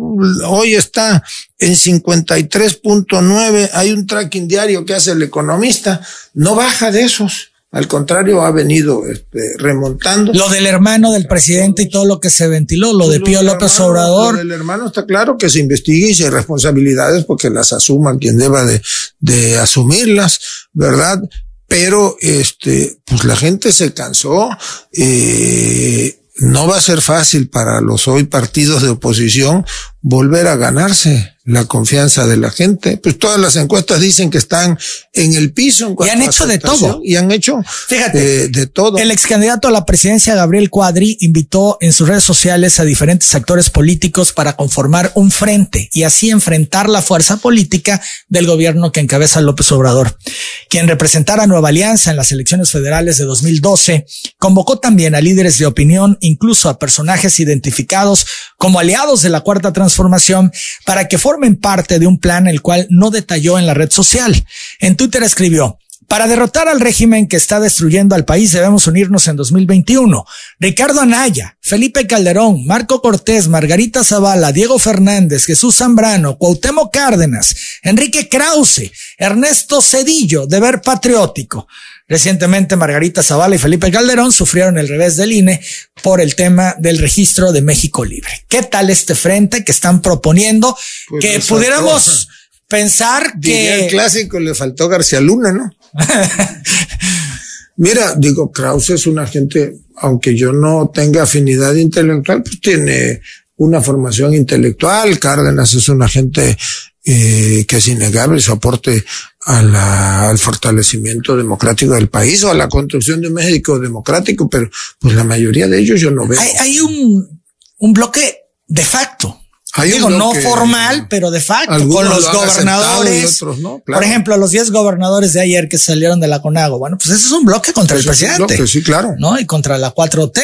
hoy está en 53.9. Hay un tracking diario que hace el economista. No baja de esos. Al contrario, ha venido este, remontando. Lo del hermano del presidente y todo lo que se ventiló, lo de Pío López Obrador. Lo del hermano está claro que se investigue y se responsabilidades porque las asuma quien deba de, de asumirlas, ¿verdad? Pero, este, pues la gente se cansó, eh, no va a ser fácil para los hoy partidos de oposición volver a ganarse la confianza de la gente. Pues todas las encuestas dicen que están en el piso. y han hecho de todo. Y han hecho Fíjate, de todo. El ex candidato a la presidencia, Gabriel Cuadri, invitó en sus redes sociales a diferentes actores políticos para conformar un frente y así enfrentar la fuerza política del gobierno que encabeza López Obrador. Quien representara Nueva Alianza en las elecciones federales de 2012, convocó también a líderes de opinión, incluso a personajes identificados como aliados de la Cuarta Transformación, para que formen parte de un plan el cual no detalló en la red social. En Twitter escribió, para derrotar al régimen que está destruyendo al país debemos unirnos en 2021. Ricardo Anaya, Felipe Calderón, Marco Cortés, Margarita Zavala, Diego Fernández, Jesús Zambrano, Cuauhtémoc Cárdenas, Enrique Krause, Ernesto Cedillo, Deber Patriótico. Recientemente Margarita Zavala y Felipe Calderón sufrieron el revés del INE por el tema del registro de México Libre. ¿Qué tal este frente que están proponiendo? Pues que pudiéramos pensar que... el clásico le faltó García Luna, ¿no? Mira, digo, Krause es una gente, aunque yo no tenga afinidad intelectual, pues tiene una formación intelectual. Cárdenas es una gente eh, que es innegable su aporte a la, al fortalecimiento democrático del país o a la construcción de un México democrático, pero pues la mayoría de ellos yo no veo. Hay, hay un, un bloque de facto. Hay Digo, no formal, pero de facto, con los lo gobernadores. no, claro. Por ejemplo, los 10 gobernadores de ayer que salieron de la CONAGO. Bueno, pues ese es un bloque contra el presidente. bloque, sí, claro. ¿No? Y contra la 4T.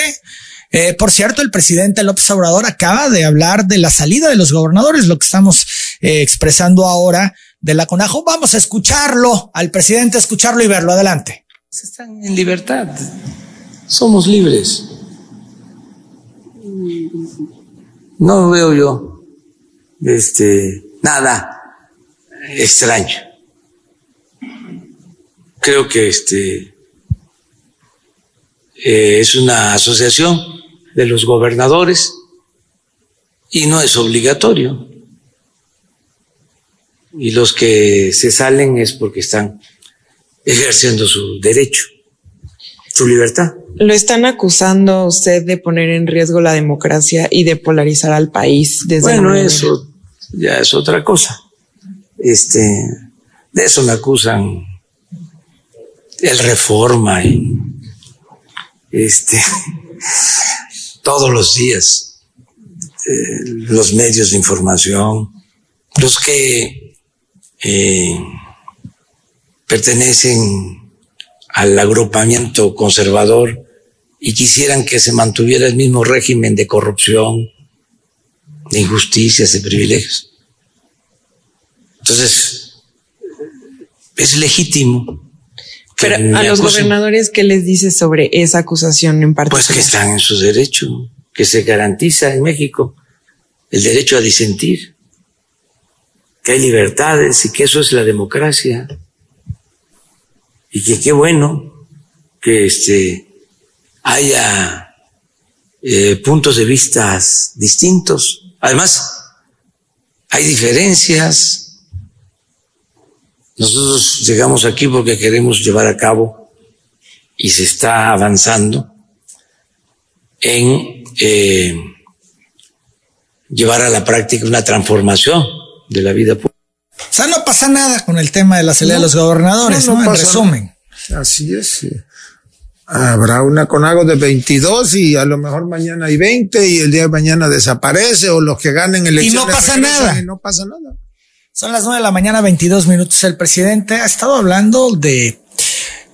Eh, por cierto, el presidente López Obrador acaba de hablar de la salida de los gobernadores, lo que estamos eh, expresando ahora de la CONAGO. Vamos a escucharlo, al presidente, escucharlo y verlo. Adelante. están en libertad. Somos libres. No veo yo este nada extraño. Creo que este eh, es una asociación de los gobernadores y no es obligatorio. Y los que se salen es porque están ejerciendo su derecho, su libertad. Lo están acusando usted de poner en riesgo la democracia y de polarizar al país desde la Bueno, eso ya es otra cosa. Este, de eso me acusan el reforma y este todos los días eh, los medios de información, los que eh, pertenecen al agrupamiento conservador y quisieran que se mantuviera el mismo régimen de corrupción, de injusticias, de privilegios. Entonces, es legítimo. Pero a los acusen. gobernadores, ¿qué les dice sobre esa acusación en particular? Pues que están en su derecho, que se garantiza en México el derecho a disentir, que hay libertades y que eso es la democracia. Y que qué bueno que este haya eh, puntos de vista distintos. Además, hay diferencias. Nosotros llegamos aquí porque queremos llevar a cabo y se está avanzando en eh, llevar a la práctica una transformación de la vida pública. O sea, no pasa nada con el tema de la salida de los gobernadores, no, ¿no? no En pasa resumen. Así es. sí. Habrá una CONAGO de 22 y a lo mejor mañana hay 20 y el día de mañana desaparece o los que ganen elecciones. pasa regresan nada. Y no pasa nada. Son las nueve de la mañana, 22 minutos. El presidente ha estado hablando de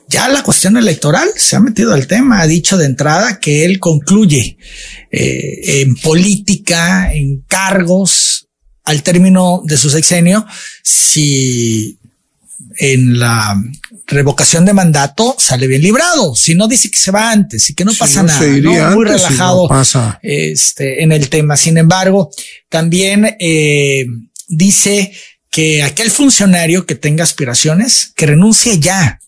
ya la cuestión electoral, se ha metido al tema, ha dicho de entrada que él concluye eh, en política, en cargos, al término de su sexenio, si en la revocación de mandato sale bien librado, si no dice que se va antes y que no Si pasa no, nada, muy no relajado pasa. este, en el tema. Sin embargo, también eh, dice que aquel funcionario que tenga aspiraciones, que renuncie ya.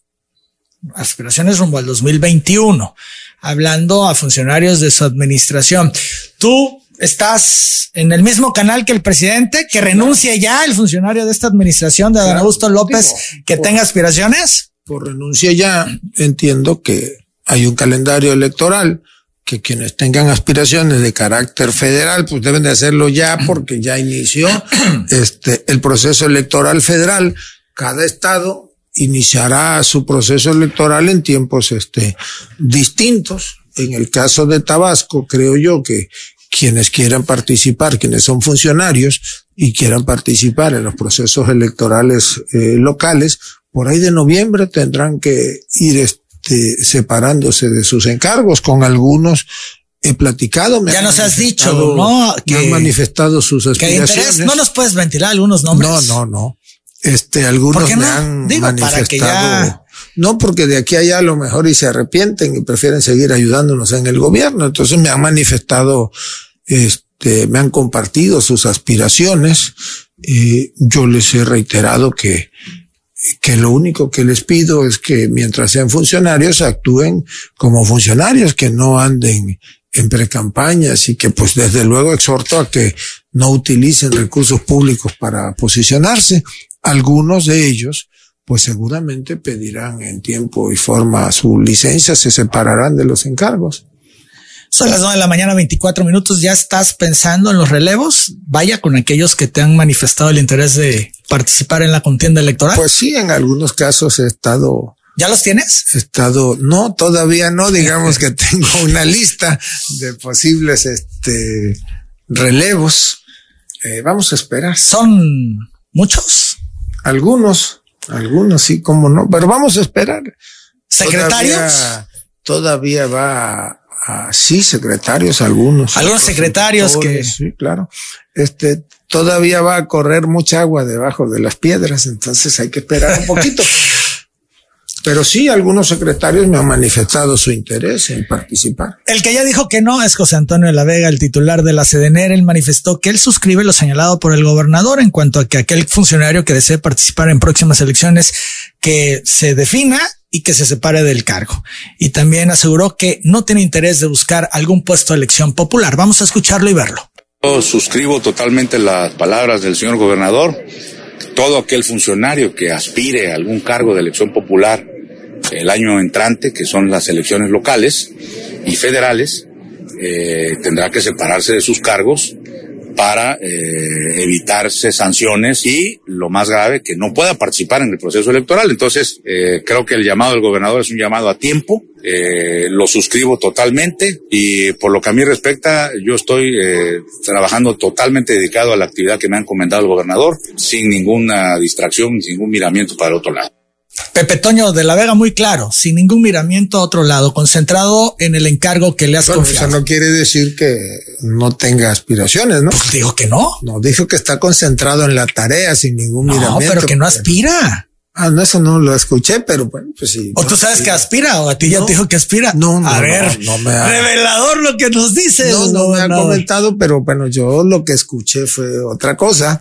Aspiraciones rumbo al 2021. Hablando a funcionarios de su administración. Tú estás en el mismo canal que el presidente, que renuncie ya el funcionario de esta administración de Adán Claro. Augusto López, Digo, que por- tenga aspiraciones. Por renuncia ya entiendo que hay un calendario electoral que quienes tengan aspiraciones de carácter federal, pues deben de hacerlo ya porque ya inició este el proceso electoral federal. Cada estado iniciará su proceso electoral en tiempos este distintos. En el caso de Tabasco, creo yo que quienes quieran participar, quienes son funcionarios y quieran participar en los procesos electorales eh, locales, por ahí de noviembre tendrán que ir este, separándose de sus encargos. Con algunos he platicado. me Ya nos has dicho, ¿no? me Que- han manifestado sus Que hay interés. aspiraciones. No nos puedes ventilar algunos nombres. No, no, no. Este, algunos ¿Por qué me no? han Digo, para que manifestado. No, porque de aquí a allá a lo mejor y se arrepienten y prefieren seguir ayudándonos en el gobierno. Entonces me han manifestado, este, me han compartido sus aspiraciones. Y yo les he reiterado que, que lo único que les pido es que mientras sean funcionarios actúen como funcionarios, que no anden en precampañas y que pues desde luego exhorto a que no utilicen recursos públicos para posicionarse. Algunos de ellos pues seguramente pedirán en tiempo y forma su licencia, se separarán de los encargos. Son las 9 de la mañana, 24 minutos. ¿Ya estás pensando en los relevos? Vaya con aquellos que te han manifestado el interés de participar en la contienda electoral. Pues sí, en algunos casos he estado ¿Ya los tienes? He estado, no, todavía no, digamos que tengo una lista de posibles este, relevos. Eh, vamos a esperar. ¿Son muchos? Algunos, algunos sí, como no, pero vamos a esperar. ¿Secretarios? Todavía, va a, sí, secretarios, algunos. Algunos secretarios que. Sí, claro. Este, todavía va a correr mucha agua debajo de las piedras, entonces hay que esperar un poquito. Pero sí, algunos secretarios me han manifestado su interés en participar. El que ya dijo que no es José Antonio de la Vega, el titular de la CDNR. Él manifestó que él suscribe lo señalado por el gobernador en cuanto a que aquel funcionario que desee participar en próximas elecciones que se defina y que se separe del cargo. Y también aseguró que no tiene interés de buscar algún puesto de elección popular. Vamos a escucharlo y verlo. Yo suscribo totalmente las palabras del señor gobernador todo aquel funcionario que aspire a algún cargo de elección popular el año entrante, que son las elecciones locales y federales, eh, tendrá que separarse de sus cargos para eh, evitarse sanciones y, lo más grave, que no pueda participar en el proceso electoral. Entonces, eh, creo que el llamado del gobernador es un llamado a tiempo, eh, lo suscribo totalmente y por lo que a mí respecta, yo estoy eh, trabajando totalmente dedicado a la actividad que me ha encomendado el gobernador, sin ninguna distracción, sin ningún miramiento para el otro lado. Pepe Toño de la Vega muy claro, sin ningún miramiento a otro lado, concentrado en el encargo que le has bueno, confiado. Eso no quiere decir que no tenga aspiraciones, ¿no? Pues dijo que no. No, dijo que está concentrado en la tarea sin ningún no, miramiento. pero que no aspira. Ah, no, eso no lo escuché, pero bueno, pues sí. ¿O tú sabes que aspira o a ti ya No. te dijo que aspira? No, no, A no, ver, no me ha- revelador lo que nos dice. No, no me ha comentado, pero bueno, yo lo que escuché fue otra cosa.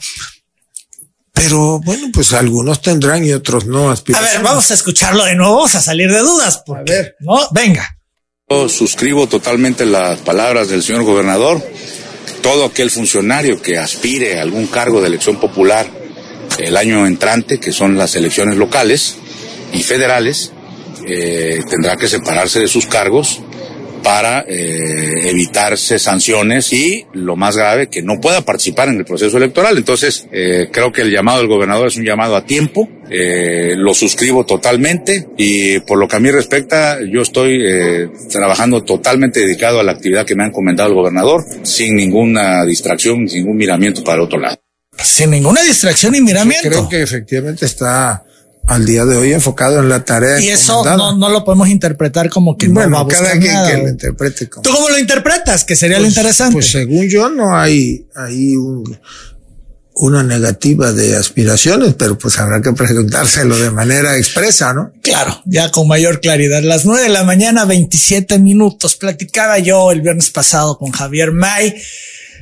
Pero bueno, pues algunos tendrán y otros no A aspiraciones. ver, vamos a escucharlo de nuevo, vamos a salir de dudas. Porque, A ver. No, venga. Yo suscribo totalmente las palabras del señor gobernador. Todo aquel funcionario que aspire a algún cargo de elección popular el año entrante, que son las elecciones locales y federales, eh, tendrá que separarse de sus cargos para eh, evitarse sanciones y, lo más grave, que no pueda participar en el proceso electoral. Entonces, eh, creo que el llamado del gobernador es un llamado a tiempo, eh, lo suscribo totalmente y por lo que a mí respecta, yo estoy eh, trabajando totalmente dedicado a la actividad que me ha encomendado el gobernador, sin ninguna distracción, sin ningún miramiento para el otro lado. Sin ninguna distracción ni miramiento. Creo que efectivamente está al día de hoy enfocado en la tarea. y eso no, no lo podemos interpretar como que no va a bueno, cada quien nada. que lo interprete como. ¿Tú cómo lo interpretas? Que sería lo Pues- interesante. Pues según yo no hay, hay un, una negativa de aspiraciones, pero pues habrá que preguntárselo de manera expresa, ¿no? Claro, ya con mayor claridad. Las nueve de la mañana, 27 minutos. Platicaba yo el viernes pasado con Javier May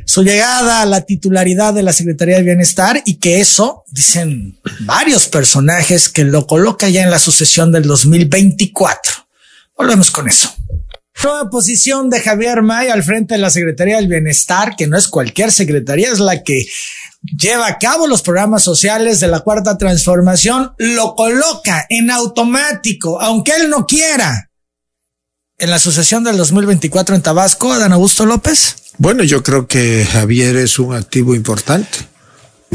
su llegada a la titularidad de la Secretaría de Bienestar y que eso, dicen varios personajes, que lo coloca ya en la sucesión del 2024. Volvemos con eso. Nueva posición de Javier May al frente de la Secretaría del Bienestar, que no es cualquier secretaría, es la que lleva a cabo los programas sociales de la cuarta transformación, lo coloca en automático, aunque él no quiera. En la sucesión del 2024 en Tabasco, Adán Augusto López. Bueno, yo creo que Javier es un activo importante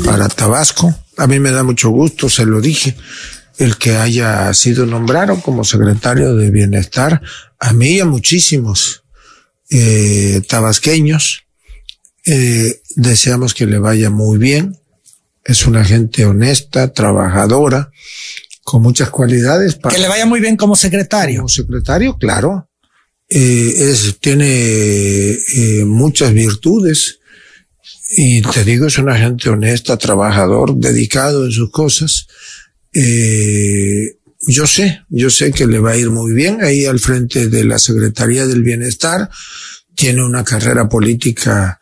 para Tabasco. A mí me da mucho gusto, se lo dije, el que haya sido nombrado como secretario de Bienestar, a mí y a muchísimos eh, tabasqueños. Eh, deseamos que le vaya muy bien. Es una gente honesta, trabajadora, con muchas cualidades. Para Que le vaya muy bien como secretario. como secretario, claro. Eh, es, tiene eh, muchas virtudes. Y te digo, es una gente honesta, trabajador, dedicado en sus cosas. Eh, yo sé, yo sé que le va a ir muy bien ahí al frente de la Secretaría del Bienestar. Tiene una carrera política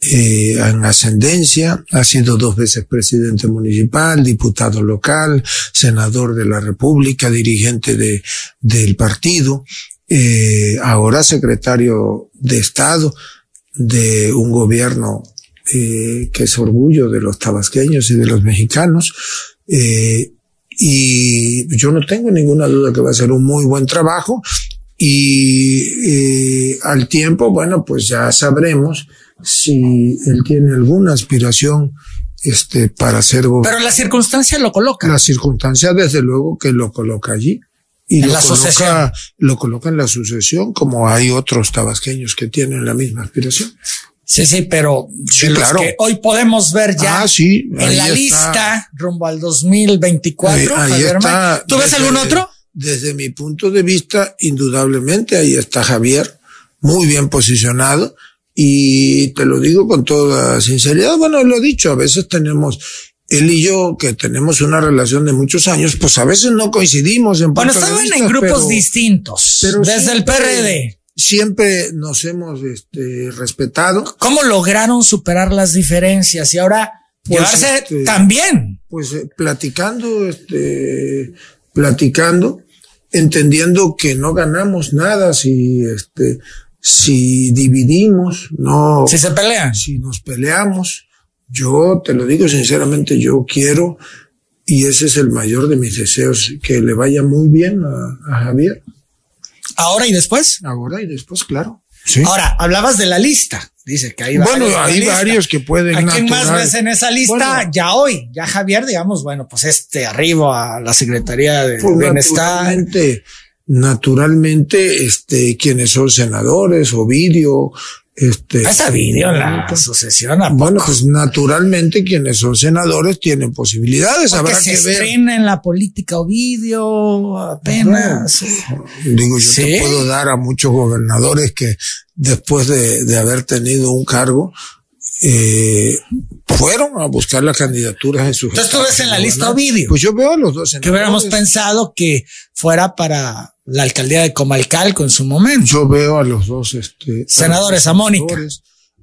en ascendencia, ha sido dos veces presidente municipal, diputado local, senador de la República, dirigente de, del partido, eh, ahora secretario de Estado de un gobierno eh, que es orgullo de los tabasqueños y de los mexicanos. Eh, y yo no tengo ninguna duda que va a ser un muy buen trabajo y eh, al tiempo, bueno, pues ya sabremos si él tiene alguna aspiración este, para ser gobernador. Pero la circunstancia lo coloca. La circunstancia, desde luego, que lo coloca allí. Y lo, coloca, lo coloca en la sucesión, como hay otros tabasqueños que tienen la misma aspiración. Sí, sí, pero claro. que hoy podemos ver ya ah, sí, en la lista rumbo al 2024. Ahí, está, ¿Tú ves algún otro? Desde mi punto de vista, indudablemente, ahí está Javier, muy bien posicionado. Y te lo digo con toda sinceridad, bueno, lo he dicho, a veces tenemos él y yo, que tenemos una relación de muchos años, pues a veces no coincidimos en Bueno, estaban en grupos distintos, desde el PRD. Siempre nos hemos este, respetado. ¿Cómo lograron superar las diferencias y ahora pues, llevarse este, también? Pues eh, platicando, este, platicando, entendiendo que no ganamos nada si, este, si dividimos, no. Si se pelean. Si nos peleamos yo te lo digo sinceramente, yo quiero, y ese es el mayor de mis deseos, que le vaya muy bien a, Javier. ¿Ahora y después? Ahora y después, claro. Sí. Ahora, hablabas de la lista. Dice que hay varios. Bueno, hay varios que pueden. ¿A quién más ves en esa lista? ya hoy, ya Javier, digamos, bueno, pues este arriba a la Secretaría de pues Bienestar. Naturalmente, este, quienes son senadores, Ovidio, este, Esa video la asociación. Bueno, pues naturalmente quienes son senadores tienen posibilidades. Habrá se que ver. en la política Ovidio apenas. digo, yo te puedo dar a muchos gobernadores que después de, de haber tenido un cargo, eh, fueron a buscar las candidaturas en sus. Entonces tú ves en la lista Ovidio. Pues yo veo a los dos. Que hubiéramos pensado que fuera para la alcaldía de Comalcalco en su momento. Yo veo a los dos este, senadores, a Mónica.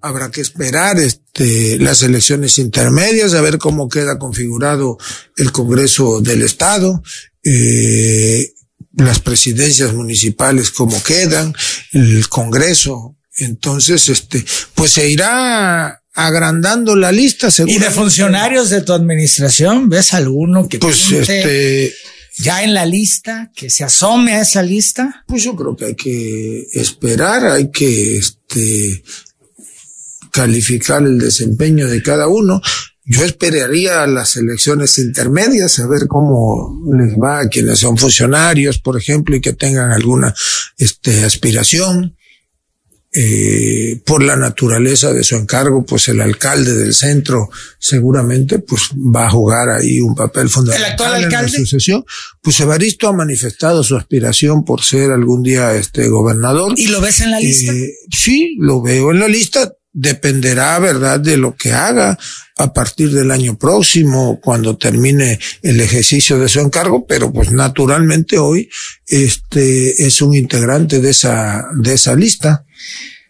Habrá que esperar este, las elecciones intermedias, a ver cómo queda configurado el Congreso del Estado, eh, las presidencias municipales cómo quedan, el Congreso. Entonces, este, pues se irá agrandando la lista. ¿Y de funcionarios de tu administración? ¿Ves alguno que pues este ya en la lista, que se asome a esa lista? Pues yo creo que hay que esperar, hay que este, calificar el desempeño de cada uno. Yo esperaría a las elecciones intermedias a ver cómo les va a quienes son funcionarios, por ejemplo, y que tengan alguna este, aspiración eh, por la naturaleza de su encargo, pues el alcalde del centro seguramente pues va a jugar ahí un papel fundamental ¿El actual alcalde? en la sucesión. Pues Evaristo ha manifestado su aspiración por ser algún día este gobernador. ¿Y lo ves en la lista? Eh, sí, lo veo en la lista. Dependerá, verdad, de lo que haga a partir del año próximo, cuando termine el ejercicio de su encargo, pero pues naturalmente hoy este es un integrante de esa de esa lista.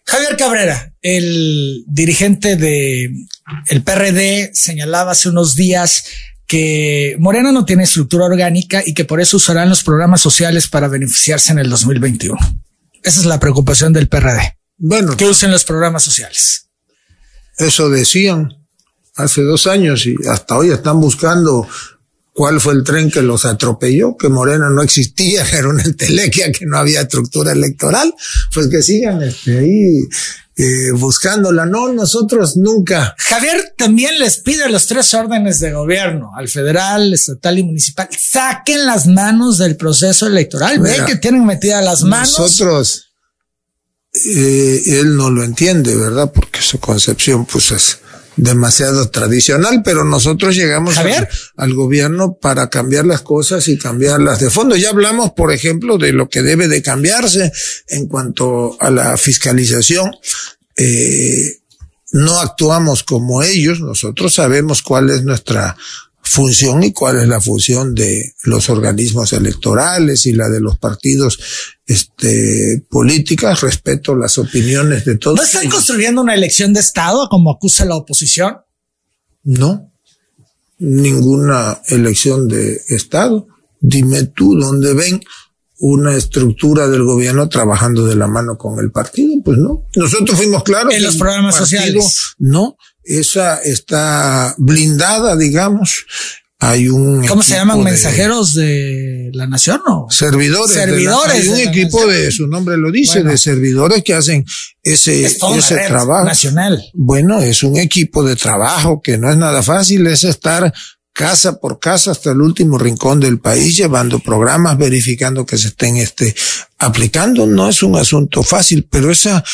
Javier Cabrera, el dirigente de el PRD, señalaba hace unos días que Morena no tiene estructura orgánica y que por eso usarán los programas sociales para beneficiarse en el 2021. Esa es la preocupación del PRD. Bueno, que usen los programas sociales. Eso decían hace dos años y hasta hoy están buscando cuál fue el tren que los atropelló, que Morena no existía, era una entelequia, que no había estructura electoral, pues que sigan este, ahí eh, buscándola. No, nosotros nunca. Javier también les pide a los tres órdenes de gobierno, al federal, estatal y municipal, saquen las manos del proceso electoral. Ve que tienen metidas las manos. Nosotros, eh, él no lo entiende, ¿verdad? Porque su concepción, pues es demasiado tradicional, pero nosotros llegamos al, gobierno para cambiar las cosas y cambiarlas de fondo. Ya hablamos, por ejemplo, de lo que debe de cambiarse en cuanto a la fiscalización. Eh, no actuamos como ellos, nosotros sabemos cuál es nuestra función y cuál es la función de los organismos electorales y la de los partidos este, políticas. Respeto las opiniones de todos. ¿No están construyendo una elección de Estado como acusa la oposición? No, ninguna elección de Estado. Dime tú dónde ven una estructura del gobierno trabajando de la mano con el partido, pues no. Nosotros fuimos claros. En los programas sociales. No, esa está blindada, digamos, hay un ¿Cómo se llaman de mensajeros de la nación o servidores la- Servidores hay un equipo nación. de su nombre lo dice Bueno. de servidores que hacen ese Es ese trabajo nacional. bueno es un equipo de trabajo que no es nada fácil es estar casa por casa hasta el último rincón del país llevando programas verificando que se estén este aplicando no es un asunto fácil pero esa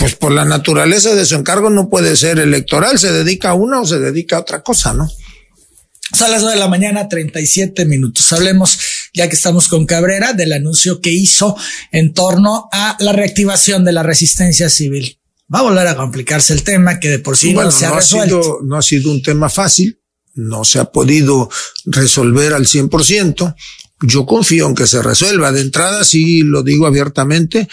pues por la naturaleza de su encargo no puede ser electoral se dedica a una o se dedica a otra cosa no Son las nueve de la mañana, 37 minutos. Hablemos, ya que estamos con Cabrera, del anuncio que hizo en torno a la reactivación de la resistencia civil. Va a volver a complicarse el tema que de por sí bueno, no se ha no ha resuelto. sido, no ha sido un tema fácil, no se ha podido resolver al 100%. Yo confío en que se resuelva. De entrada, sí lo digo abiertamente,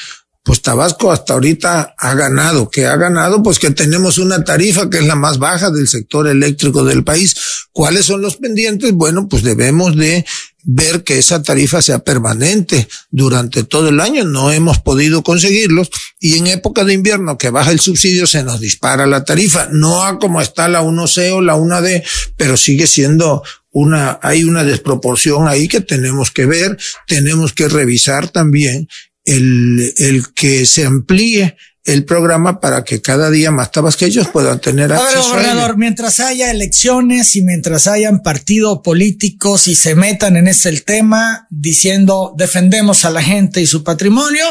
pues Tabasco hasta ahorita ha ganado. que ha ganado? Pues que tenemos una tarifa que es la más baja del sector eléctrico del país. ¿Cuáles son los pendientes? Bueno, pues debemos de ver que esa tarifa sea permanente durante todo el año. No hemos podido conseguirlos y en época de invierno que baja el subsidio se nos dispara la tarifa. No a como está la 1C o la 1D, pero sigue siendo una, hay una desproporción ahí que tenemos que ver. Tenemos que revisar también el, el que se amplíe el programa para que cada día más tabasqueños puedan tener A ver, acceso a ello. gobernador, mientras haya elecciones y mientras hayan partidos políticos y se metan en ese tema diciendo defendemos a la gente y su patrimonio,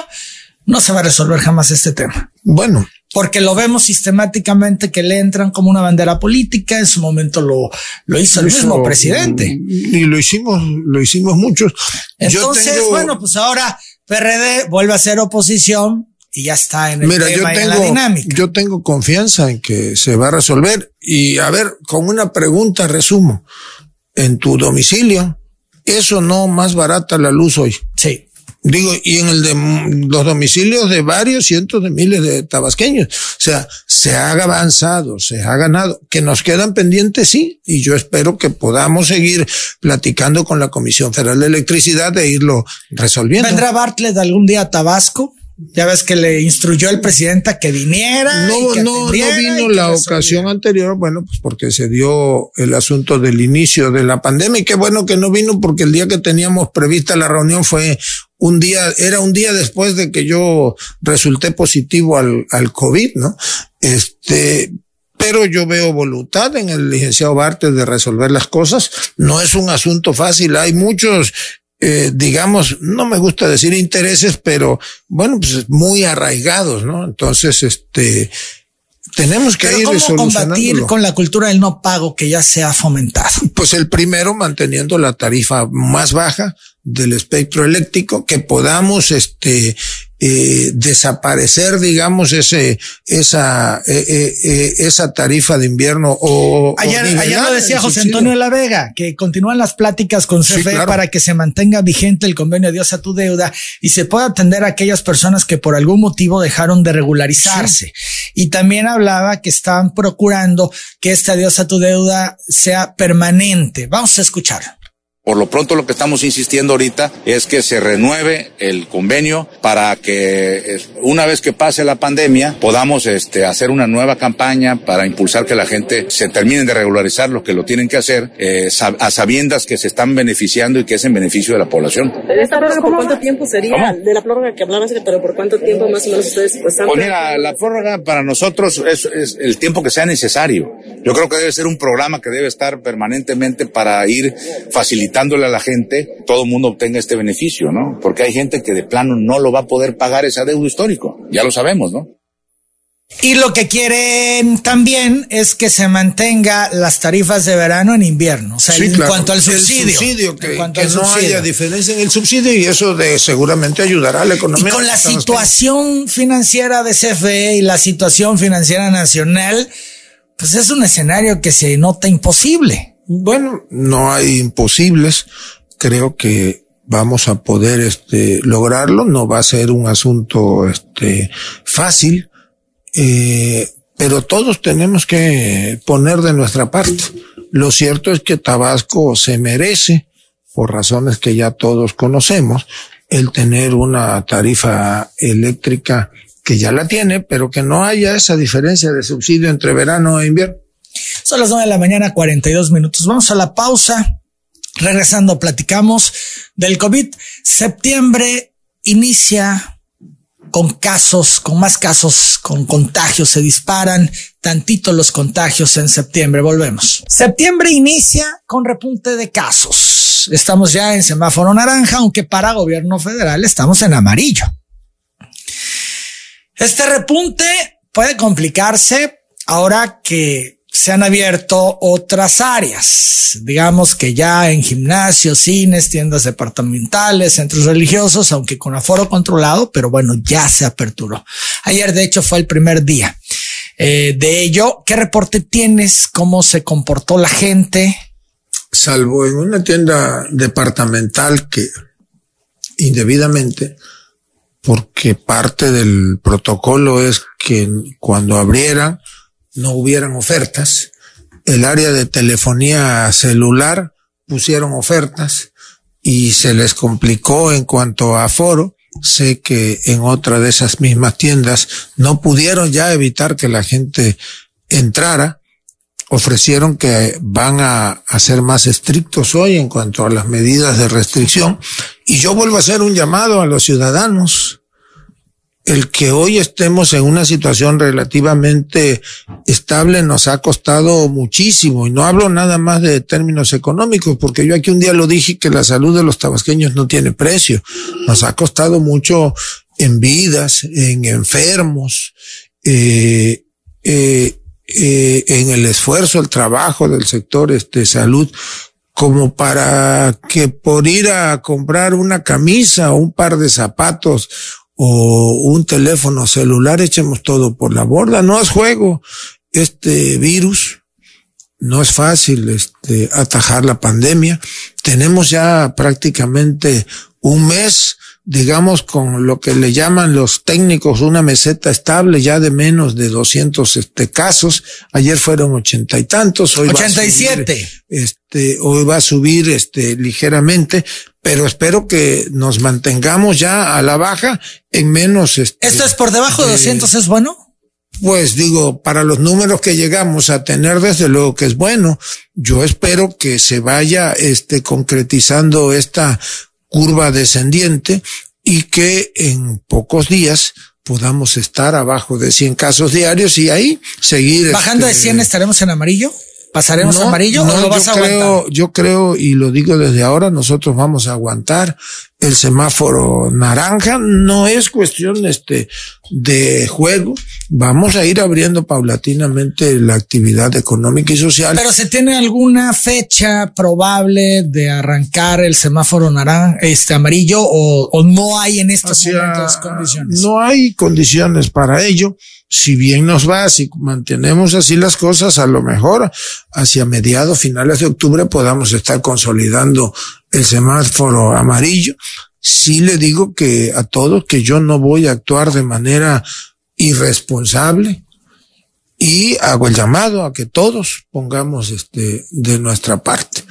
no se va a resolver jamás este tema. Bueno, Porque lo vemos sistemáticamente que le entran como una bandera política. En su momento lo, lo hizo el mismo presidente. Y lo hicimos, lo hicimos muchos. Yo Entonces, tengo- bueno, pues ahora PRD vuelve a ser oposición y ya está en el Mira, yo tema y en la tengo, dinámica. yo tengo confianza en que se va a resolver. Y a ver, con una pregunta resumo. En tu domicilio, ¿eso no más barata la luz hoy? Sí. Digo, y en el de los domicilios de varios cientos de miles de tabasqueños. O sea, se ha avanzado, se ha ganado. Que nos quedan pendientes, sí. Y yo espero que podamos seguir platicando con la Comisión Federal de Electricidad e irlo resolviendo. ¿Vendrá Bartlett algún día a Tabasco? Ya ves que le instruyó el presidente a que viniera. No, y que no, no y vino que la ocasión anterior, bueno, pues porque se dio el asunto del inicio de la pandemia y qué bueno que no vino porque el día que teníamos prevista la reunión fue un día, era un día después de que yo resulté positivo al, al COVID, ¿no? Este, pero yo veo voluntad en el licenciado Bartes de resolver las cosas. No es un asunto fácil. Hay muchos, eh, digamos, no me gusta decir intereses, pero bueno, pues muy arraigados, ¿no? Entonces, este, tenemos que Pero ir ¿cómo combatir con la cultura del no pago que ya se ha fomentado? Pues el primero, manteniendo la tarifa más baja del espectro eléctrico, que podamos, este, eh, desaparecer, digamos, ese, esa, eh, eh, eh, esa tarifa de invierno o. o Ayer, ayer lo decía José. Antonio de la Vega, que continúan las pláticas con Sí, CFE claro. para que se mantenga vigente el convenio Dios a tu deuda y se pueda atender a aquellas personas que por algún motivo dejaron de regularizarse. Y también hablaba que están procurando que este adiós a tu deuda sea permanente. Vamos a escucharlo. Por lo pronto lo que estamos insistiendo ahorita es que se renueve el convenio para que es, una vez que pase la pandemia podamos este, hacer una nueva campaña para impulsar que la gente se termine de regularizar lo que lo tienen que hacer eh, a sabiendas que se están beneficiando y que es en beneficio de la población. ¿De esta prórroga por cuánto tiempo sería? De la prórroga que hablabas, pero por cuánto tiempo más o menos ustedes pues, están Pues mira, la prórroga para nosotros es, es el tiempo que sea necesario. Yo creo que debe ser un programa que debe estar permanentemente para ir facilitándole a la gente, todo el mundo obtenga este beneficio, ¿no? Porque hay gente que de plano no lo va a poder pagar ese adeudo histórico. Ya lo sabemos, ¿no? Y lo que quieren también es que se mantenga las tarifas de verano en invierno. O sea, Sí, en claro. cuanto al El subsidio. subsidio, que, cuanto que al no subsidio. haya diferencia en el subsidio y eso de seguramente ayudará a la Y economía. con la situación financiera de CFE y la situación financiera nacional, pues es un escenario que se nota imposible. Bueno, no hay imposibles. Creo que vamos a poder este lograrlo. No va a ser un asunto este fácil, eh, pero todos tenemos que poner de nuestra parte. Lo cierto es que Tabasco se merece, por razones que ya todos conocemos, el tener una tarifa eléctrica que ya la tiene, pero que no haya esa diferencia de subsidio entre verano e invierno. Son las nueve de la mañana, 42 minutos. Vamos a la pausa Regresando, platicamos del COVID. Septiembre inicia con casos, con más casos, con contagios, se disparan tantito los contagios en septiembre. Volvemos. Septiembre inicia con repunte de casos. Estamos ya en semáforo naranja, aunque para gobierno federal estamos en amarillo. Este repunte puede complicarse ahora que se han abierto otras áreas, digamos que ya en gimnasios, cines, tiendas departamentales, centros religiosos, aunque con aforo controlado, pero bueno, ya se aperturó. Ayer, de hecho, fue el primer día eh, de ello. ¿Qué reporte tienes? ¿Cómo se comportó la gente? Salvo en una tienda departamental que indebidamente, porque parte del protocolo es que cuando abrieran, no hubieran ofertas. El área de telefonía celular pusieron ofertas y se les complicó en cuanto a foro. Sé que en otra de esas mismas tiendas no pudieron ya evitar que la gente entrara. Ofrecieron que van a, ser más estrictos hoy en cuanto a las medidas de restricción. Y yo vuelvo a hacer un llamado a los ciudadanos el que hoy estemos en una situación relativamente estable nos ha costado muchísimo y no hablo nada más de términos económicos porque yo aquí un día lo dije que la salud de los tabasqueños no tiene precio. Nos ha costado mucho en vidas, en enfermos, eh, eh, eh, en el esfuerzo, el trabajo del sector de este, salud como para que por ir a comprar una camisa o un par de zapatos o un teléfono celular, echemos todo por la borda. No es juego este virus. No es fácil este, atajar la pandemia. Tenemos ya prácticamente un mes, digamos, con lo que le llaman los técnicos una meseta estable, ya de menos de 200 este, casos. Ayer fueron ochenta y tantos. Hoy 87. Va a subir, este, hoy va a subir este, ligeramente, pero espero que nos mantengamos ya a la baja en menos. Este, ¿Esto es por debajo de 200 es bueno? Pues digo, para los números que llegamos a tener, desde luego que es bueno. Yo espero que se vaya este, concretizando esta curva descendiente y que en pocos días podamos estar abajo de 100 casos diarios y ahí seguir. Bajando este, de 100 estaremos en amarillo. ¿Pasaremos no, amarillo no, o lo vas yo a creo, aguantar? Yo creo, y lo digo desde ahora, nosotros vamos a aguantar el semáforo naranja. No es cuestión este de juego. Vamos a ir abriendo paulatinamente la actividad económica y social. Pero se tiene alguna fecha probable de arrancar el semáforo naranja, este amarillo, o, o no hay en estos Hacia- momentos condiciones. No hay condiciones para ello. Si bien nos va, si mantenemos así las cosas, a lo mejor hacia mediados, finales de octubre podamos estar consolidando el semáforo amarillo. Sí le digo que a todos que yo no voy a actuar de manera irresponsable y hago el llamado a que todos pongamos este de nuestra parte.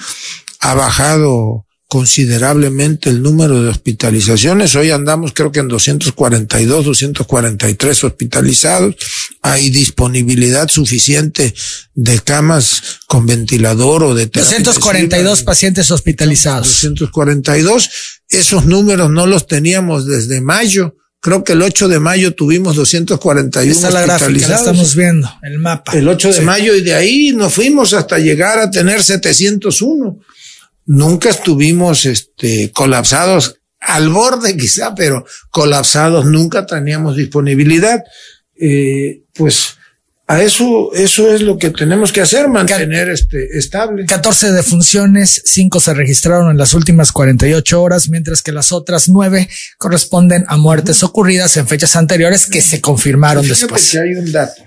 Ha bajado considerablemente el número de hospitalizaciones. Hoy andamos creo que en 242, 243 hospitalizados. Hay disponibilidad suficiente de camas con ventilador o de terapia 242 intensiva. pacientes hospitalizados. 242. Esos números no los teníamos desde mayo. Creo que el 8 de mayo tuvimos 241 Esta es la gráfica, la estamos viendo, el mapa. El 8 de Sí. mayo y de ahí nos fuimos hasta llegar a tener 701. Nunca estuvimos este, colapsados, al borde quizá, pero colapsados nunca teníamos disponibilidad. Eh, pues a eso, eso es lo que tenemos que hacer, mantener este, estable. 14 defunciones, 5 se registraron en las últimas 48 horas, mientras que las otras 9 corresponden a muertes ocurridas en fechas anteriores que se confirmaron Fíjate después. que hay un dato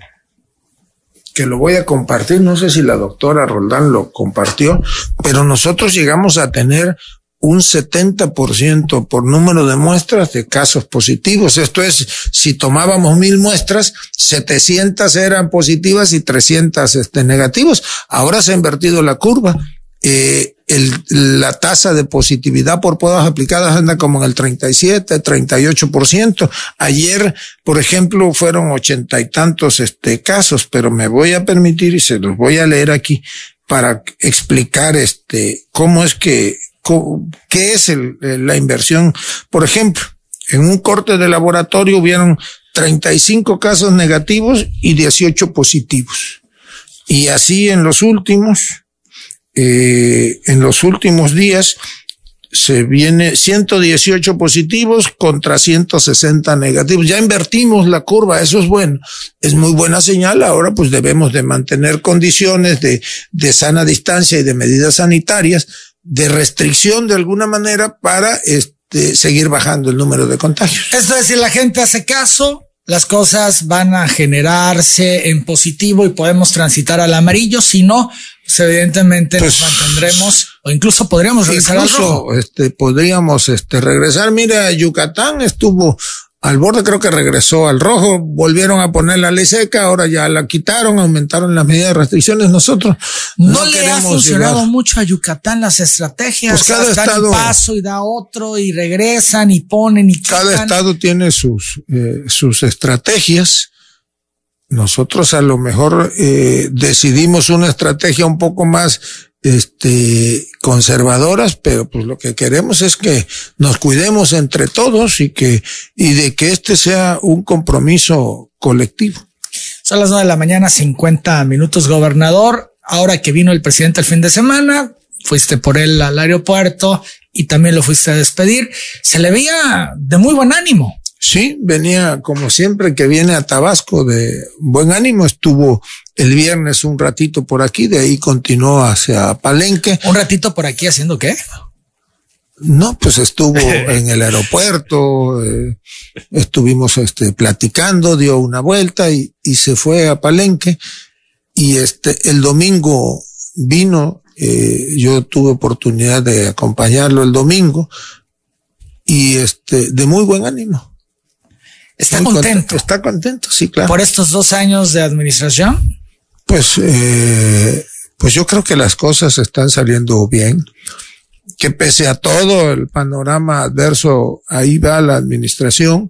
que lo voy a compartir, no sé si la doctora Roldán lo compartió, pero nosotros llegamos a tener un 70% por número de muestras de casos positivos. Esto es, si tomábamos mil muestras, 700 eran positivas y 300 este, negativos. Ahora se ha invertido la curva. Eh, el, la tasa de positividad por pruebas aplicadas anda como en el 37, 38%. Ayer, por ejemplo, fueron ochenta y tantos este, casos, pero me voy a permitir y se los voy a leer aquí para explicar este cómo es que qué es el, la inversión. Por ejemplo, en un corte de laboratorio hubieron 35 casos negativos y 18 positivos. Y así en los últimos, eh, en los últimos días, se viene 118 positivos contra 160 negativos. Ya invertimos la curva, eso es bueno. Es muy buena señal. Ahora pues debemos de mantener condiciones de, de sana distancia y de medidas sanitarias, de restricción de alguna manera para este, seguir bajando el número de contagios. Esto es, si la gente hace caso, las cosas van a generarse en positivo y podemos transitar al amarillo. Si no, pues evidentemente nos pues, mantendremos o incluso podríamos regresar al rojo. Este, podríamos este, regresar. Mira, Yucatán estuvo al borde creo que regresó al rojo, volvieron a poner la ley seca, ahora ya la quitaron, aumentaron las medidas de restricciones. Nosotros no, le ha funcionado mucho a Yucatán las estrategias. Pues cada estado paso y da otro y regresan y ponen y cada estado tiene sus eh, sus estrategias. Nosotros a lo mejor eh, decidimos una estrategia un poco más este, conservadoras, pero pues lo que queremos es que nos cuidemos entre todos y que, y de que este sea un compromiso colectivo. Son las nueve de la mañana, 50 minutos, gobernador. Ahora que vino el presidente el fin de semana, fuiste por él al aeropuerto y también lo fuiste a despedir. Se le veía de muy buen ánimo. Sí, venía como siempre que viene a Tabasco de buen ánimo, estuvo el viernes un ratito por aquí, de ahí continuó hacia Palenque. ¿Un ratito por aquí haciendo qué? No, pues estuvo en el aeropuerto, eh, estuvimos este, platicando, dio una vuelta y, y, se fue a Palenque. Y este, el domingo vino, eh, yo tuve oportunidad de acompañarlo el domingo y este, de muy buen ánimo. Está contento. Está contento, sí, claro. Por estos dos años de administración. Pues, eh, pues yo creo que las cosas están saliendo bien. Que pese a todo el panorama adverso, ahí va la administración.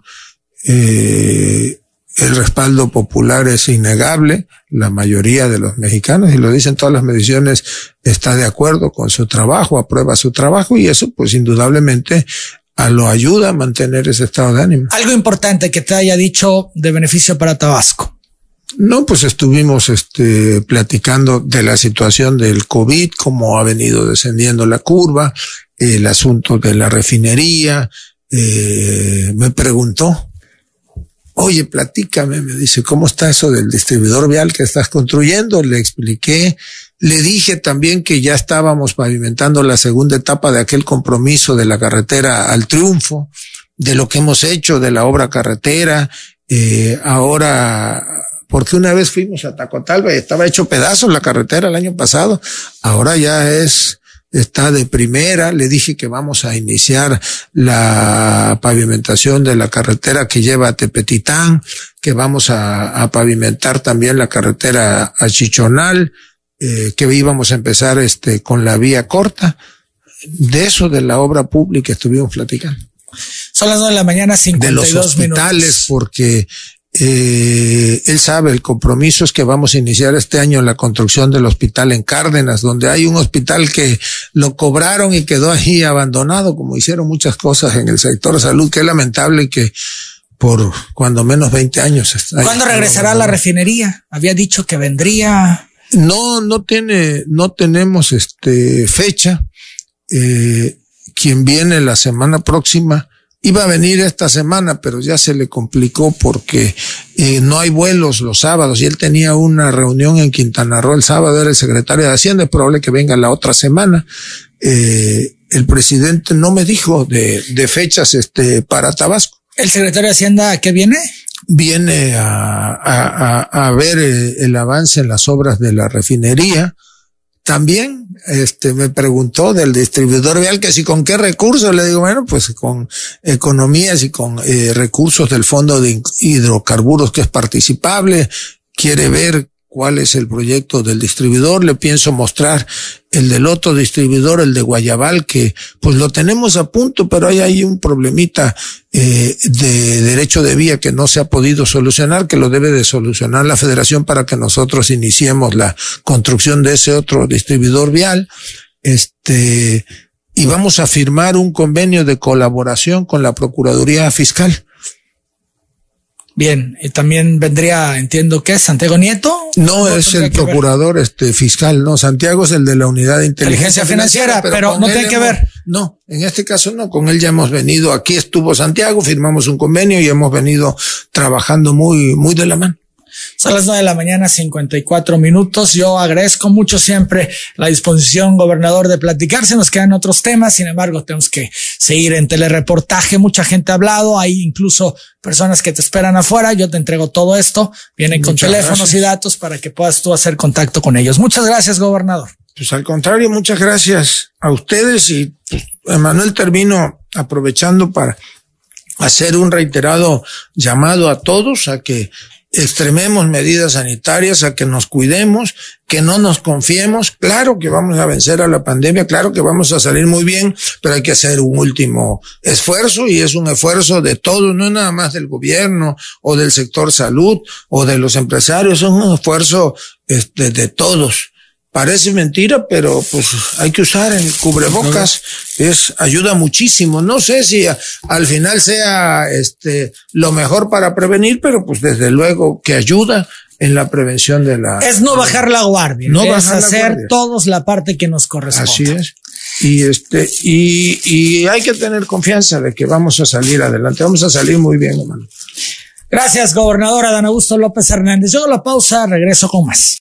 Eh, el respaldo popular es innegable. La mayoría de los mexicanos, y lo dicen todas las mediciones, está de acuerdo con su trabajo, aprueba su trabajo y eso pues indudablemente a lo ayuda a mantener ese estado de ánimo. Algo importante que te haya dicho de beneficio para Tabasco. No, pues estuvimos este, platicando de la situación del COVID, cómo ha venido descendiendo la curva, el asunto de la refinería. Eh, me preguntó, oye, platícame, me dice, ¿cómo está eso del distribuidor vial que estás construyendo? Le expliqué le dije también que ya estábamos pavimentando la segunda etapa de aquel compromiso de la carretera al triunfo, de lo que hemos hecho de la obra carretera. Eh, ahora, porque una vez fuimos a Tacotalba y estaba hecho pedazos la carretera el año pasado, ahora ya es, está de primera. Le dije que vamos a iniciar la pavimentación de la carretera que lleva a Tepetitán, que vamos a, a pavimentar también la carretera a Chichonal, eh, que íbamos a empezar este con la vía corta. De eso de la obra pública estuvimos platicando. Son las dos de la mañana, 52 De los hospitales, porque eh, él sabe, el compromiso es que vamos a iniciar este año la construcción del hospital en Cárdenas, donde hay un hospital que lo cobraron y quedó ahí abandonado, como hicieron muchas cosas en el sector salud, que es lamentable que por cuando menos 20 años. ¿Cuándo regresará la refinería? Había dicho que vendría. No, no tiene, no tenemos este fecha. Eh, quien viene la semana próxima iba a venir esta semana, pero ya se le complicó porque eh, no hay vuelos los sábados y él tenía una reunión en Quintana Roo el sábado, era el secretario de Hacienda, es probable que venga la otra semana. Eh, el presidente no me dijo de, de fechas este, para Tabasco. ¿El secretario de Hacienda qué viene? Viene a, a, a, ver el, avance en las obras de la refinería. También este, me preguntó del distribuidor vial que si con qué recursos. Le digo, bueno, pues con economías y con eh, recursos del Fondo de Hidrocarburos que es participable. Quiere ver cuál es el proyecto del distribuidor, le pienso mostrar el del otro distribuidor, el de Guayabal, que pues lo tenemos a punto, pero hay ahí un problemita eh, de derecho de vía que no se ha podido solucionar, que lo debe de solucionar la federación para que nosotros iniciemos la construcción de ese otro distribuidor vial. Este, y vamos a firmar un convenio de colaboración con la Procuraduría Fiscal Bien, y también vendría, entiendo que es Santiago Nieto. No, es el procurador este fiscal, no, Santiago es el de la unidad de inteligencia, financiera, pero, no tiene que ver. No, en este caso no, con él ya hemos venido, aquí estuvo Santiago, firmamos un convenio y hemos venido trabajando muy, muy de la mano. Son las nueve de la mañana, 54 minutos. Yo agradezco mucho siempre la disposición, gobernador, de platicar. Se nos quedan otros temas. Sin embargo, tenemos que seguir en telereportaje. Mucha gente ha hablado. Hay incluso personas que te esperan afuera. Yo te entrego todo esto. Vienen con teléfonos y datos para que puedas tú hacer contacto con ellos. Muchas gracias, gobernador. Pues al contrario, muchas gracias a ustedes y pues, Emanuel termino aprovechando para hacer un reiterado llamado a todos a que extrememos medidas sanitarias, a que nos cuidemos, que no nos confiemos. Claro que vamos a vencer a la pandemia, claro que vamos a salir muy bien, pero hay que hacer un último esfuerzo y es un esfuerzo de todos, no nada más del gobierno o del sector salud o de los empresarios, es un esfuerzo este, de todos. Parece mentira, pero pues hay que usar el cubrebocas, es ayuda muchísimo. No sé si al final sea este lo mejor para prevenir, pero pues desde luego que ayuda en la prevención de la Es no bajar la guardia, no es hacer todos la parte que nos corresponde. Así es. Y este y, y hay que tener confianza de que vamos a salir adelante, vamos a salir muy bien, hermano. Gracias, gobernadora Dan Augusto López Hernández. Yo la pausa, regreso con más.